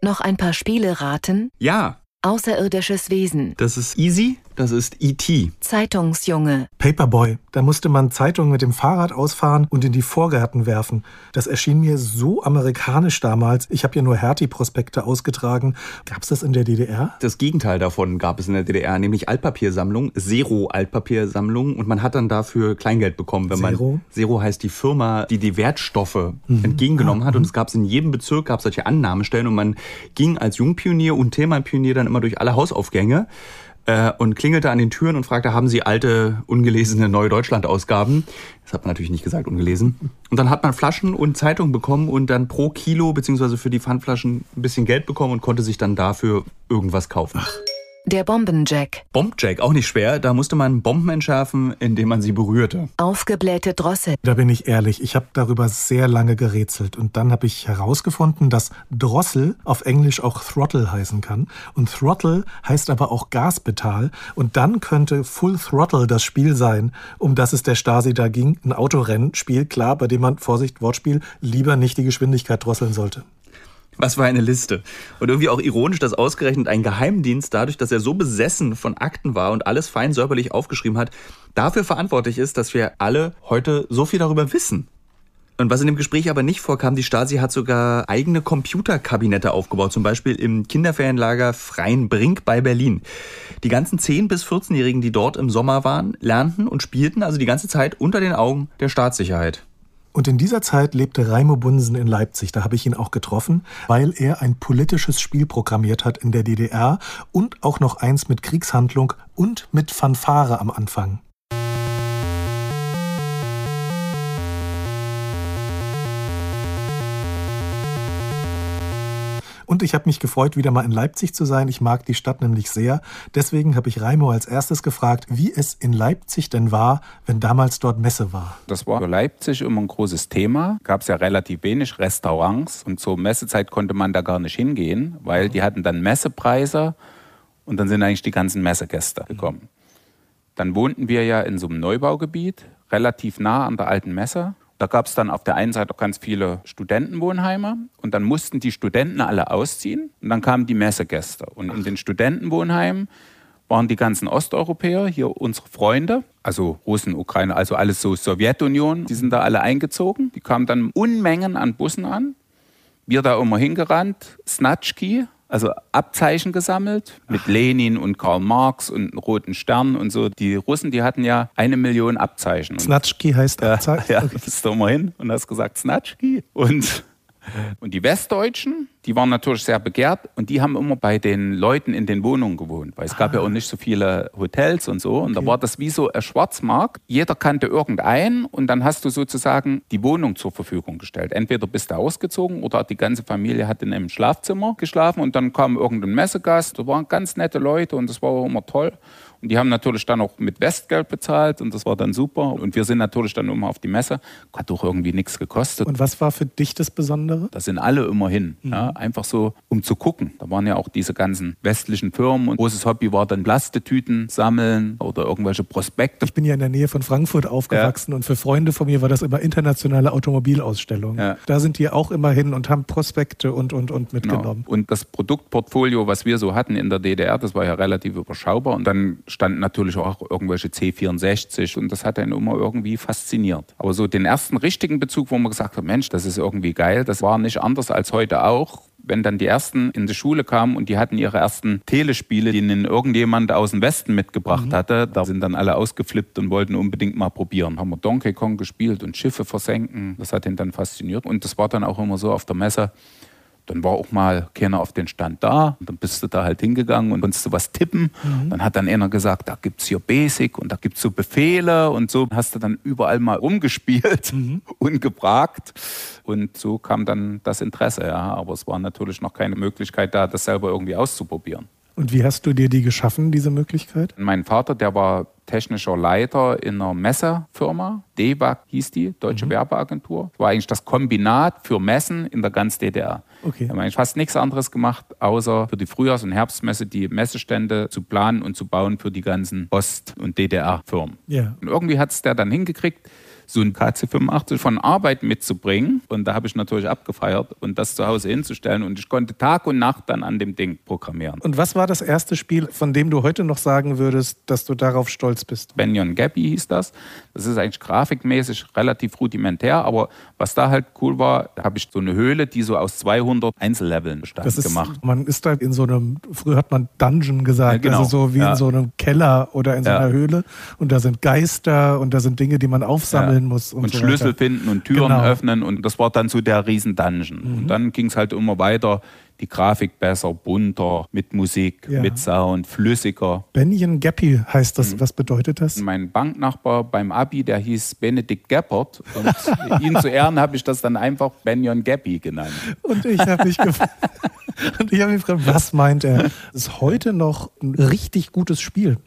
Speaker 7: Noch ein paar Spiele raten?
Speaker 4: Ja.
Speaker 7: Außerirdisches Wesen.
Speaker 4: Das ist easy. Das ist E.T.
Speaker 7: Zeitungsjunge.
Speaker 2: Paperboy. Da musste man Zeitungen mit dem Fahrrad ausfahren und in die Vorgärten werfen. Das erschien mir so amerikanisch damals. Ich habe ja nur Hertie-Prospekte ausgetragen. Gab es das in der DDR?
Speaker 4: Das Gegenteil davon gab es in der DDR, nämlich Altpapiersammlung, Zero-Altpapiersammlung. Und man hat dann dafür Kleingeld bekommen, wenn
Speaker 2: Zero?
Speaker 4: man. Zero heißt die Firma, die die Wertstoffe mhm. entgegengenommen ah, hat. Und mhm. es gab in jedem Bezirk gab solche Annahmestellen und man ging als Jungpionier und Themenpionier dann immer durch alle Hausaufgänge äh, und klingelte an den Türen und fragte, haben Sie alte, ungelesene Neue Deutschland-Ausgaben? Das hat man natürlich nicht gesagt, ungelesen. Und dann hat man Flaschen und Zeitungen bekommen und dann pro Kilo beziehungsweise für die Pfandflaschen ein bisschen Geld bekommen und konnte sich dann dafür irgendwas kaufen. Ach.
Speaker 7: Der Bombenjack.
Speaker 4: Bombjack, auch nicht schwer. Da musste man Bomben entschärfen, indem man sie berührte.
Speaker 7: Aufgeblähte Drossel.
Speaker 2: Da bin ich ehrlich, ich habe darüber sehr lange gerätselt. Und dann habe ich herausgefunden, dass Drossel auf Englisch auch Throttle heißen kann. Und Throttle heißt aber auch Gaspedal. Und dann könnte Full Throttle das Spiel sein, um das es der Stasi da ging. Ein Autorennspiel, klar, bei dem man, Vorsicht, Wortspiel, lieber nicht die Geschwindigkeit drosseln sollte.
Speaker 4: Was für eine Liste. Und irgendwie auch ironisch, dass ausgerechnet ein Geheimdienst, dadurch, dass er so besessen von Akten war und alles fein säuberlich aufgeschrieben hat, dafür verantwortlich ist, dass wir alle heute so viel darüber wissen. Und was in dem Gespräch aber nicht vorkam, die Stasi hat sogar eigene Computerkabinette aufgebaut, zum Beispiel im Kinderferienlager Freien Brink bei Berlin. Die ganzen 10- bis 14-Jährigen, die dort im Sommer waren, lernten und spielten also die ganze Zeit unter den Augen der Staatssicherheit.
Speaker 2: Und in dieser Zeit lebte Raimo Bunsen in Leipzig. Da habe ich ihn auch getroffen, weil er ein politisches Spiel programmiert hat in der DDR und auch noch eins mit Kriegshandlung und mit Fanfare am Anfang. Ich habe mich gefreut, wieder mal in Leipzig zu sein. Ich mag die Stadt nämlich sehr. Deswegen habe ich Raimo als erstes gefragt, wie es in Leipzig denn war, wenn damals dort Messe war.
Speaker 8: Das war für Leipzig immer ein großes Thema. Gab es ja relativ wenig Restaurants und zur Messezeit konnte man da gar nicht hingehen, weil die hatten dann Messepreise und dann sind eigentlich die ganzen Messegäste gekommen. Dann wohnten wir ja in so einem Neubaugebiet, relativ nah an der alten Messe. Da gab es dann auf der einen Seite auch ganz viele Studentenwohnheime und dann mussten die Studenten alle ausziehen und dann kamen die Messegäste. Und in den Studentenwohnheimen waren die ganzen Osteuropäer, hier unsere Freunde, also Russen, Ukraine, also alles so Sowjetunion, die sind da alle eingezogen. Die kamen dann Unmengen an Bussen an. Wir da immer hingerannt, Snatschki, also Abzeichen gesammelt mit Lenin und Karl Marx und roten Stern und so. Die Russen, die hatten ja eine Million Abzeichen.
Speaker 2: Snatschki heißt Abzeichen?
Speaker 8: Ja, ja okay. bist du immer hin und hast gesagt Snatschki. Und und die Westdeutschen, die waren natürlich sehr begehrt und die haben immer bei den Leuten in den Wohnungen gewohnt, weil es ah. gab ja ah. auch nicht so viele Hotels und so. Und okay. da war das wie so ein Schwarzmarkt. Jeder kannte irgendeinen und dann hast du sozusagen die Wohnung zur Verfügung gestellt. Entweder bist du ausgezogen oder die ganze Familie hat in einem Schlafzimmer geschlafen und dann kam irgendein Messegast. Da waren ganz nette Leute und das war auch immer toll. Und die haben natürlich dann auch mit Westgeld bezahlt und das war dann super. Und wir sind natürlich dann immer auf die Messe. Hat doch irgendwie nichts gekostet.
Speaker 2: Und was war für dich das Besondere?
Speaker 8: Da sind alle immer hin. Mhm. Ja, einfach so, um zu gucken. Da waren ja auch diese ganzen westlichen Firmen. Und großes Hobby war dann Plastetüten sammeln oder irgendwelche Prospekte.
Speaker 2: Ich bin ja in der Nähe von Frankfurt aufgewachsen ja. und für Freunde von mir war das immer internationale Automobilausstellung. Ja. Da sind die auch immer hin und haben Prospekte und, und, und mitgenommen.
Speaker 8: Genau. Und das Produktportfolio, was wir so hatten in der DDR, das war ja relativ überschaubar. Und dann standen natürlich auch irgendwelche C64 und das hat einen immer irgendwie fasziniert. Aber so den ersten richtigen Bezug, wo man gesagt hat, Mensch, das ist irgendwie geil, das war nicht anders als heute auch wenn dann die ersten in die Schule kamen und die hatten ihre ersten Telespiele, die ihnen irgendjemand aus dem Westen mitgebracht mhm. hatte, da sind dann alle ausgeflippt und wollten unbedingt mal probieren. Haben wir Donkey Kong gespielt und Schiffe versenken. Das hat ihn dann fasziniert. Und das war dann auch immer so auf der Messe dann war auch mal keiner auf den Stand da. Und dann bist du da halt hingegangen und konntest du was tippen. Mhm. Dann hat dann einer gesagt, da gibt es hier Basic und da gibt es so Befehle und so. Hast du dann überall mal rumgespielt mhm. und gefragt. Und so kam dann das Interesse, ja. Aber es war natürlich noch keine Möglichkeit da, das selber irgendwie auszuprobieren.
Speaker 2: Und wie hast du dir die geschaffen, diese Möglichkeit?
Speaker 8: Mein Vater, der war technischer Leiter in einer Messefirma. DEWAG hieß die, Deutsche mhm. Werbeagentur. Das war eigentlich das Kombinat für Messen in der ganzen DDR. Okay. Wir haben eigentlich fast nichts anderes gemacht, außer für die Frühjahrs- und Herbstmesse die Messestände zu planen und zu bauen für die ganzen Ost- und DDR-Firmen. Ja. Und irgendwie hat es der dann hingekriegt, so ein KC85 von Arbeit mitzubringen. Und da habe ich natürlich abgefeiert und das zu Hause hinzustellen. Und ich konnte Tag und Nacht dann an dem Ding programmieren.
Speaker 2: Und was war das erste Spiel, von dem du heute noch sagen würdest, dass du darauf stolz bist?
Speaker 8: Benyon Gappy hieß das. Das ist eigentlich grafikmäßig relativ rudimentär, aber was da halt cool war, habe ich so eine Höhle, die so aus 200 Einzelleveln bestand
Speaker 2: das
Speaker 8: ist, gemacht.
Speaker 2: Man ist da in so einem, früher hat man Dungeon gesagt, ja, genau. also so wie ja. in so einem Keller oder in so einer ja. Höhle. Und da sind Geister und da sind Dinge, die man aufsammeln sein muss.
Speaker 8: Und, und so Schlüssel weiter. finden und Türen genau. öffnen und das war dann so der Riesen-Dungeon. Mhm. Und dann ging es halt immer weiter die Grafik besser, bunter, mit Musik, ja. mit Sound, flüssiger.
Speaker 2: Benjen Gappi heißt das. Mhm. Was bedeutet das?
Speaker 8: Mein Banknachbar beim Abi, der hieß Benedikt Geppert. Und ihn zu Ehren habe ich das dann einfach Benjon Gappi genannt.
Speaker 2: Und ich habe mich gefragt. Und ich habe mich gefragt, was meint er? Das ist heute noch ein richtig gutes Spiel.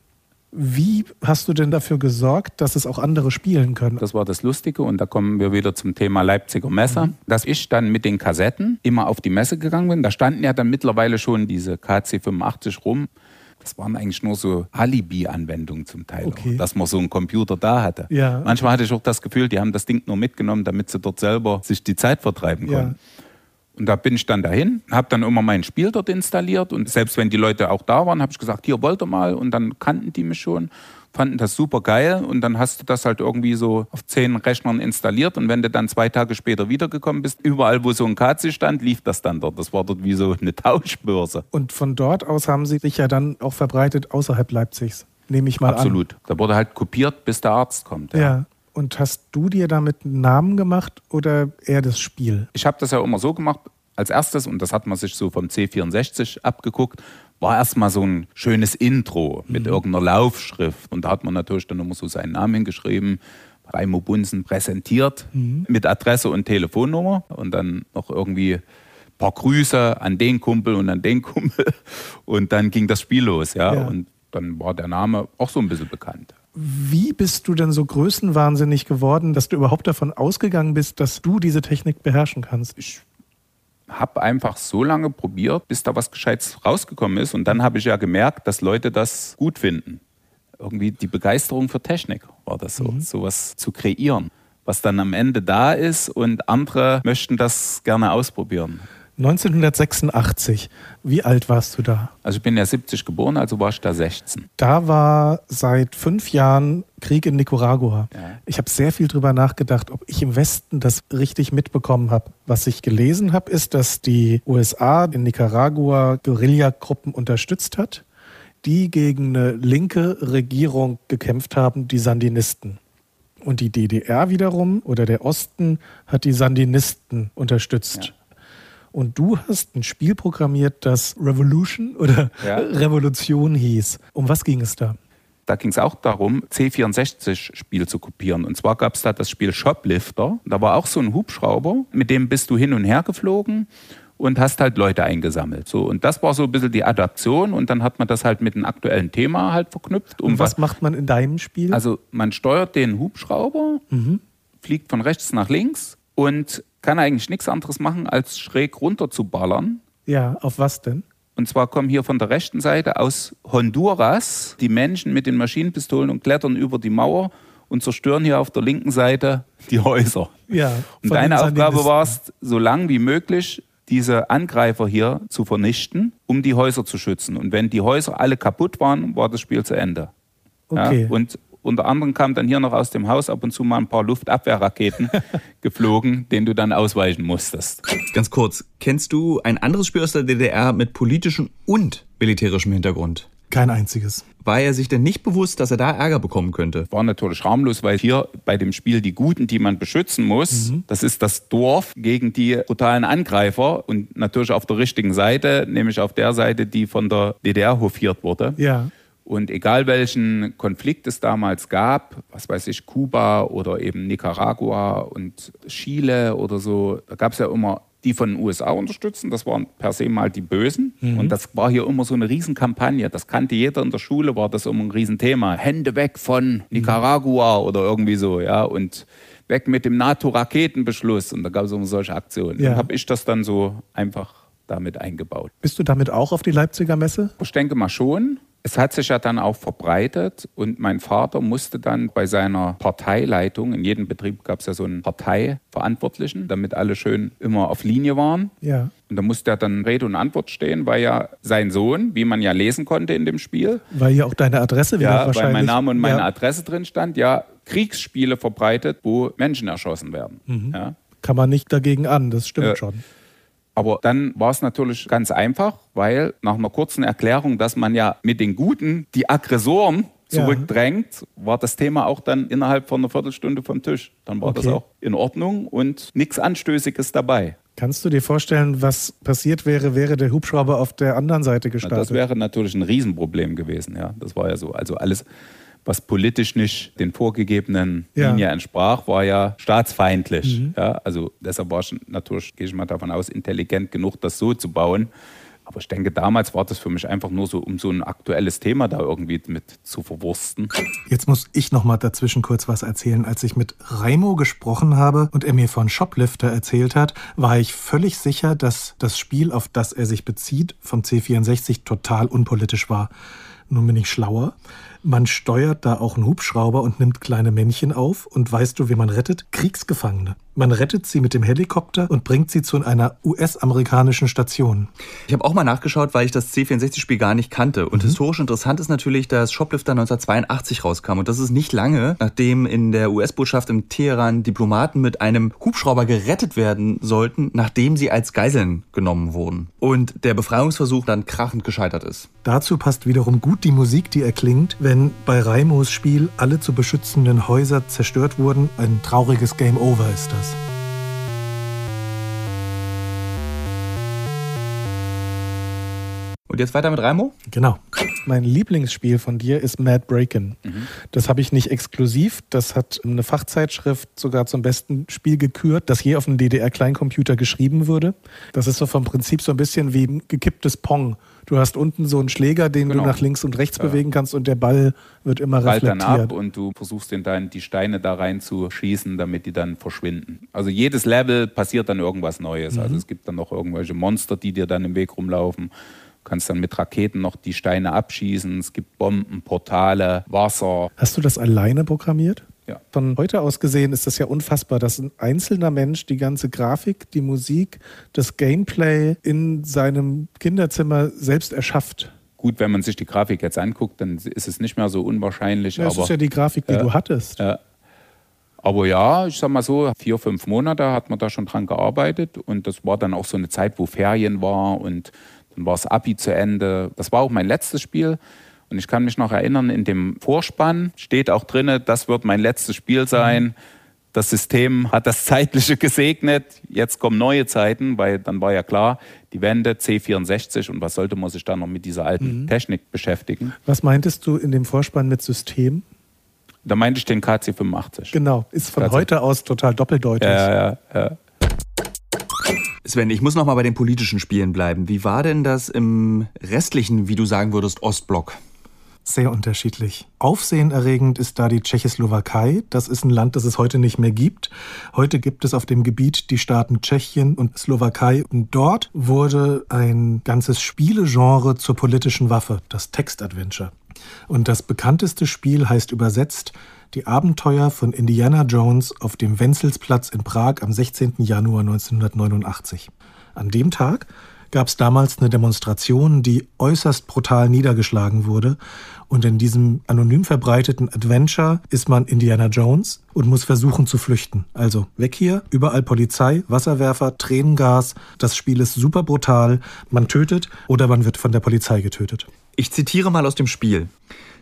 Speaker 2: Wie hast du denn dafür gesorgt, dass es auch andere spielen können?
Speaker 8: Das war das Lustige und da kommen wir wieder zum Thema Leipziger Messe, mhm. dass ich dann mit den Kassetten immer auf die Messe gegangen bin. Da standen ja dann mittlerweile schon diese KC85 rum. Das waren eigentlich nur so Alibi-Anwendungen zum Teil, okay. dass man so einen Computer da hatte. Ja. Manchmal hatte ich auch das Gefühl, die haben das Ding nur mitgenommen, damit sie dort selber sich die Zeit vertreiben konnten. Und da bin ich dann dahin, habe dann immer mein Spiel dort installiert und selbst wenn die Leute auch da waren, habe ich gesagt, hier wollt ihr mal und dann kannten die mich schon, fanden das super geil und dann hast du das halt irgendwie so auf zehn Rechnern installiert und wenn du dann zwei Tage später wiedergekommen bist, überall wo so ein KC stand, lief das dann dort. Das war dort wie so eine Tauschbörse.
Speaker 2: Und von dort aus haben sie sich ja dann auch verbreitet außerhalb Leipzigs, nehme ich mal
Speaker 8: Absolut.
Speaker 2: an.
Speaker 8: Absolut. Da wurde halt kopiert, bis der Arzt kommt.
Speaker 2: ja. ja. Und hast du dir damit einen Namen gemacht oder eher das Spiel?
Speaker 8: Ich habe das ja immer so gemacht. Als erstes, und das hat man sich so vom C64 abgeguckt, war erstmal so ein schönes Intro mit mhm. irgendeiner Laufschrift. Und da hat man natürlich dann immer so seinen Namen hingeschrieben. Raimo Bunsen präsentiert mhm. mit Adresse und Telefonnummer und dann noch irgendwie ein paar Grüße an den Kumpel und an den Kumpel. Und dann ging das Spiel los, ja.
Speaker 2: Ja.
Speaker 8: Und dann war der Name auch so ein bisschen bekannt.
Speaker 2: Wie bist du denn so größenwahnsinnig geworden, dass du überhaupt davon ausgegangen bist, dass du diese Technik beherrschen kannst?
Speaker 8: Ich habe einfach so lange probiert, bis da was Gescheites rausgekommen ist. Und dann habe ich ja gemerkt, dass Leute das gut finden. Irgendwie die Begeisterung für Technik war das so, sowas zu kreieren, was dann am Ende da ist und andere möchten das gerne ausprobieren.
Speaker 2: 1986. Wie alt warst du da?
Speaker 8: Also ich bin ja 70 geboren, also war ich da 16.
Speaker 2: Da war seit fünf Jahren Krieg in Nicaragua.
Speaker 8: Ja.
Speaker 2: Ich habe sehr viel drüber nachgedacht, ob ich im Westen das richtig mitbekommen habe. Was ich gelesen habe, ist, dass die USA in Nicaragua Guerillagruppen unterstützt hat, die gegen eine linke Regierung gekämpft haben, die Sandinisten. Und die DDR wiederum oder der Osten hat die Sandinisten unterstützt. Und du hast ein Spiel programmiert, das Revolution oder
Speaker 8: Ja.
Speaker 2: Revolution hieß. Um was ging es da?
Speaker 8: Da ging es auch darum, C64-Spiel zu kopieren. Und zwar gab es da das Spiel Shoplifter. Da war auch so ein Hubschrauber, mit dem bist du hin und her geflogen und hast halt Leute eingesammelt. So, und das war so ein bisschen die Adaption und dann hat man das halt mit einem aktuellen Thema halt verknüpft. Um
Speaker 2: Und was macht man in deinem Spiel?
Speaker 8: Also man steuert den Hubschrauber, fliegt von rechts nach links und kann eigentlich nichts anderes machen, als schräg runter zu ballern.
Speaker 2: ja, auf was denn?
Speaker 8: Und zwar kommen hier von der rechten Seite aus Honduras die Menschen mit den Maschinenpistolen und klettern über die Mauer und zerstören hier auf der linken Seite die Häuser.
Speaker 2: Ja.
Speaker 8: Und deine Aufgabe war es, so lang wie möglich diese Angreifer hier zu vernichten, um die Häuser zu schützen. Und wenn die Häuser alle kaputt waren, war das Spiel zu Ende.
Speaker 2: Okay.
Speaker 8: Ja, und unter anderem kam dann hier noch aus dem Haus ab und zu mal ein paar Luftabwehrraketen geflogen, denen du dann ausweichen musstest.
Speaker 4: Ganz kurz, kennst du ein anderes Spiel aus der DDR mit politischem und militärischem Hintergrund?
Speaker 2: Kein einziges.
Speaker 4: War er sich denn nicht bewusst, dass er da Ärger bekommen könnte?
Speaker 8: War natürlich harmlos, weil hier bei dem Spiel die Guten, die man beschützen muss, das ist das Dorf gegen die brutalen Angreifer und natürlich auf der richtigen Seite, nämlich auf der Seite, die von der DDR hofiert wurde.
Speaker 2: Ja.
Speaker 8: Und egal welchen Konflikt es damals gab, was weiß ich, Kuba oder eben Nicaragua und Chile oder so, da gab es ja immer die von den USA unterstützen, das waren per se mal die Bösen. Und das war hier immer so eine Riesenkampagne. Das kannte jeder in der Schule, war das immer ein Riesenthema. Hände weg von Nicaragua oder irgendwie so, ja. Und weg mit dem NATO-Raketenbeschluss. Und da gab es immer solche Aktionen.
Speaker 2: Ja.
Speaker 8: Dann habe ich das dann so einfach damit eingebaut.
Speaker 2: Bist du damit auch auf die Leipziger Messe?
Speaker 8: Ich denke mal schon. Es hat sich ja dann auch verbreitet und mein Vater musste dann bei seiner Parteileitung, in jedem Betrieb gab es ja so einen Parteiverantwortlichen, damit alle schön immer auf Linie waren.
Speaker 2: Ja.
Speaker 8: Und da musste er dann Rede und Antwort stehen, weil ja sein Sohn, wie man ja lesen konnte in dem Spiel,
Speaker 2: Weil hier auch deine Adresse wieder
Speaker 8: ja,
Speaker 2: wahrscheinlich.
Speaker 8: weil mein Name und meine
Speaker 2: ja,
Speaker 8: Adresse drin stand, ja, Kriegsspiele verbreitet, wo Menschen erschossen werden. Ja.
Speaker 2: Kann man nicht dagegen an, das stimmt
Speaker 8: Ja.
Speaker 2: schon.
Speaker 8: Aber dann war es natürlich ganz einfach, weil nach einer kurzen Erklärung, dass man ja mit den Guten die Aggressoren
Speaker 2: Ja.
Speaker 8: zurückdrängt, war das Thema auch dann innerhalb von einer Viertelstunde vom Tisch. Dann war das
Speaker 2: Okay.
Speaker 8: auch in Ordnung und nichts Anstößiges dabei.
Speaker 2: Kannst du dir vorstellen, was passiert wäre, wäre der Hubschrauber auf der anderen Seite
Speaker 8: Na,
Speaker 2: gestartet?
Speaker 8: Das wäre natürlich ein Riesenproblem gewesen. Ja, das war ja so. Also alles, was politisch nicht den vorgegebenen
Speaker 2: Ja.
Speaker 8: Linie entsprach, war ja staatsfeindlich.
Speaker 2: Mhm.
Speaker 8: Ja, also deshalb war ich natürlich, gehe ich mal davon aus, intelligent genug, das so zu bauen. Aber ich denke, damals war das für mich einfach nur so, um so ein aktuelles Thema da irgendwie mit zu verwursten.
Speaker 2: Jetzt muss ich noch mal dazwischen kurz was erzählen. Als ich mit Raimo gesprochen habe und er mir von Shoplifter erzählt hat, war ich völlig sicher, dass das Spiel, auf das er sich bezieht, vom C64 total unpolitisch war. Nun bin ich schlauer. Man steuert da auch einen Hubschrauber und nimmt kleine Männchen auf. Und weißt du, wie man rettet? Kriegsgefangene. Man rettet sie mit dem Helikopter und bringt sie zu einer US-amerikanischen Station.
Speaker 4: Ich habe auch mal nachgeschaut, weil ich das C64-Spiel gar nicht kannte. Und historisch interessant ist natürlich, dass Shoplifter 1982 rauskam. Und das ist nicht lange, nachdem in der US-Botschaft im Teheran Diplomaten mit einem Hubschrauber gerettet werden sollten, nachdem sie als Geiseln genommen wurden. Und der Befreiungsversuch dann krachend gescheitert ist.
Speaker 2: Dazu passt wiederum gut die Musik, die erklingt, wenn bei Raimos Spiel alle zu beschützenden Häuser zerstört wurden. Ein trauriges Game Over ist das.
Speaker 4: Und jetzt weiter mit Raimo?
Speaker 2: Genau. Mein Lieblingsspiel von dir ist Mad Breakin. Mhm. Das habe ich nicht exklusiv. Das hat eine Fachzeitschrift sogar zum besten Spiel gekürt, das je auf einem DDR-Kleincomputer geschrieben wurde. Das ist so vom Prinzip so ein bisschen wie ein gekipptes Pong. Du hast unten so einen Schläger, den genau. du nach links und rechts ja. bewegen kannst und der Ball wird immer Ball reflektiert.
Speaker 8: dann ab und du versuchst den dann die Steine da rein zu schießen, damit die dann verschwinden. Also jedes Level passiert dann irgendwas Neues. Mhm. Also es gibt dann noch irgendwelche Monster, die dir dann im Weg rumlaufen. Du kannst dann mit Raketen noch die Steine abschießen. Es gibt Bomben, Portale, Wasser.
Speaker 2: Hast du das alleine programmiert?
Speaker 8: Ja.
Speaker 2: Von heute aus gesehen ist das ja unfassbar, dass ein einzelner Mensch die ganze Grafik, die Musik, das Gameplay in seinem Kinderzimmer selbst erschafft.
Speaker 8: Gut, wenn man sich die Grafik jetzt anguckt, dann ist es nicht mehr so unwahrscheinlich.
Speaker 2: Ja, das ist ja die Grafik, die äh, du hattest.
Speaker 8: Äh, aber ja, ich sag mal so, vier, fünf Monate hat man da schon dran gearbeitet und das war dann auch so eine Zeit, wo Ferien war und dann war das Abi zu Ende. Das war auch mein letztes Spiel. Und ich kann mich noch erinnern, in dem Vorspann steht auch drin, das wird mein letztes Spiel sein. Das System hat das Zeitliche gesegnet. Jetzt kommen neue Zeiten, weil dann war ja klar, die Wende C64 und was sollte man sich dann noch mit dieser alten mhm. Technik beschäftigen.
Speaker 2: Was meintest du in dem Vorspann mit System?
Speaker 8: Da meinte ich den KC85.
Speaker 2: Genau, ist von KC. heute aus total doppeldeutig.
Speaker 8: Ja, ja, ja.
Speaker 4: Sven, ich muss noch mal bei den politischen Spielen bleiben. Wie war denn das im restlichen, wie du sagen würdest, Ostblock?
Speaker 2: Sehr unterschiedlich. Aufsehenerregend ist da die Tschechoslowakei. Das ist ein Land, das es heute nicht mehr gibt. Heute gibt es auf dem Gebiet die Staaten Tschechien und Slowakei. Und dort wurde ein ganzes Spielegenre zur politischen Waffe, das Textadventure. Und das bekannteste Spiel heißt übersetzt die Abenteuer von Indiana Jones auf dem Wenzelsplatz in Prag am 16. Januar 1989. An dem Tag gab es damals eine Demonstration, die äußerst brutal niedergeschlagen wurde. Und in diesem anonym verbreiteten Adventure ist man Indiana Jones und muss versuchen zu flüchten. Also weg hier, überall Polizei, Wasserwerfer, Tränengas. Das Spiel ist super brutal. Man tötet oder man wird von der Polizei getötet.
Speaker 4: Ich zitiere mal aus dem Spiel.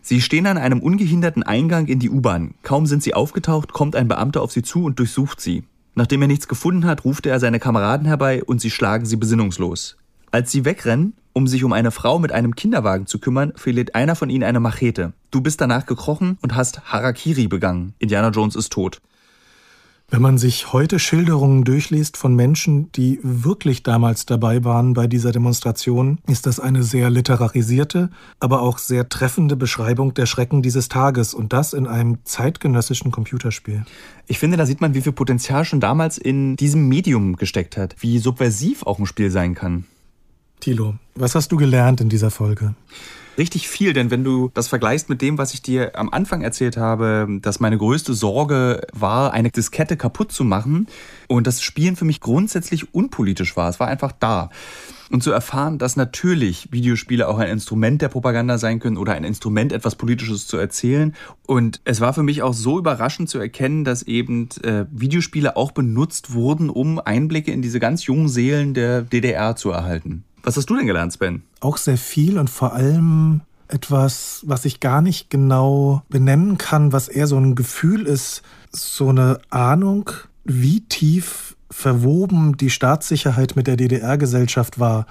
Speaker 4: Sie stehen an einem ungehinderten Eingang in die U-Bahn. Kaum sind sie aufgetaucht, kommt ein Beamter auf sie zu und durchsucht sie. Nachdem er nichts gefunden hat, ruft er seine Kameraden herbei und sie schlagen sie besinnungslos. Als sie wegrennen, um sich um eine Frau mit einem Kinderwagen zu kümmern, verliert einer von ihnen eine Machete. Du bist danach gekrochen und hast Harakiri begangen. Indiana Jones ist tot.
Speaker 2: Wenn man sich heute Schilderungen durchliest von Menschen, die wirklich damals dabei waren bei dieser Demonstration, ist das eine sehr literarisierte, aber auch sehr treffende Beschreibung der Schrecken dieses Tages und das in einem zeitgenössischen Computerspiel.
Speaker 4: Ich finde, da sieht man, wie viel Potenzial schon damals in diesem Medium gesteckt hat, wie subversiv auch ein Spiel sein kann.
Speaker 2: Thilo, was hast du gelernt in dieser Folge?
Speaker 4: richtig viel, denn wenn du das vergleichst mit dem, was ich dir am Anfang erzählt habe, dass meine größte Sorge war, eine Diskette kaputt zu machen und das Spielen für mich grundsätzlich unpolitisch war. Es war einfach da. Und zu erfahren, dass natürlich Videospiele auch ein Instrument der Propaganda sein können oder ein Instrument, etwas Politisches zu erzählen. Und es war für mich auch so überraschend zu erkennen, dass eben äh, Videospiele auch benutzt wurden, um Einblicke in diese ganz jungen Seelen der DDR zu erhalten. Was hast du denn gelernt, Sven?
Speaker 2: Auch sehr viel und vor allem etwas, was ich gar nicht genau benennen kann, was eher so ein Gefühl ist, so eine Ahnung, wie tief verwoben die Staatssicherheit mit der DDR-Gesellschaft war.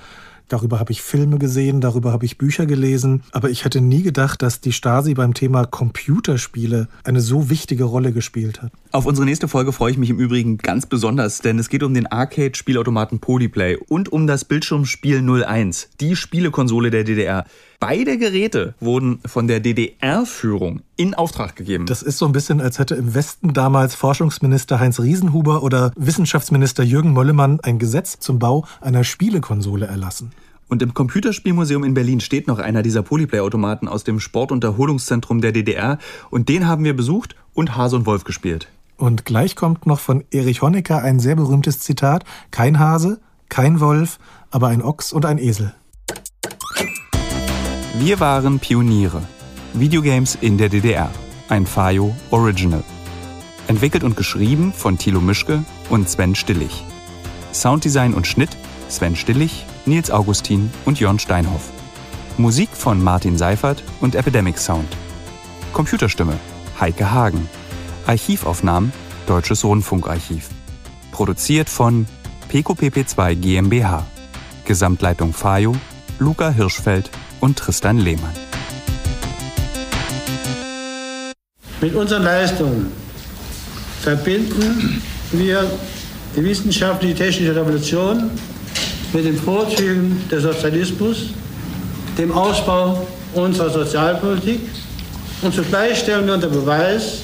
Speaker 2: Darüber habe ich Filme gesehen, darüber habe ich Bücher gelesen, aber ich hätte nie gedacht, dass die Stasi beim Thema Computerspiele eine so wichtige Rolle gespielt hat.
Speaker 4: Auf unsere nächste Folge freue ich mich im Übrigen ganz besonders, denn es geht um den Arcade-Spielautomaten Polyplay und um das Bildschirmspiel 01, die Spielekonsole der DDR. Beide Geräte wurden von der DDR-Führung in Auftrag gegeben.
Speaker 2: Das ist so ein bisschen, als hätte im Westen damals Forschungsminister Heinz Riesenhuber oder Wissenschaftsminister Jürgen Mollemann ein Gesetz zum Bau einer Spielekonsole erlassen.
Speaker 4: Und im Computerspielmuseum in Berlin steht noch einer dieser Polyplay-Automaten aus dem Sport- und Erholungszentrum der DDR. Und den haben wir besucht und Hase und Wolf gespielt.
Speaker 2: Und gleich kommt noch von Erich Honecker ein sehr berühmtes Zitat. Kein Hase, kein Wolf, aber ein Ochs und ein Esel.
Speaker 9: Wir waren Pioniere. Videogames in der DDR. Ein Fayo Original. Entwickelt und geschrieben von Thilo Mischke und Sven Stillig. Sounddesign und Schnitt Sven Stillig, Nils Augustin und Jörn Steinhoff. Musik von Martin Seifert und Epidemic Sound. Computerstimme Heike Hagen. Archivaufnahmen Deutsches Rundfunkarchiv. Produziert von PQPP2 GmbH. Gesamtleitung Fayo, Luca Hirschfeld und Tristan Lehmann.
Speaker 1: Mit unseren Leistungen verbinden wir die wissenschaftliche technische Revolution mit den Vorzügen des Sozialismus, dem Ausbau unserer Sozialpolitik und zugleich stellen wir unter Beweis,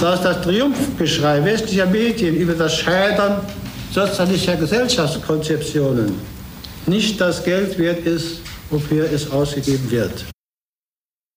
Speaker 1: dass das Triumphgeschrei westlicher Medien über das Scheitern sozialistischer Gesellschaftskonzeptionen nicht das Geld wert ist, wofür es ausgegeben wird.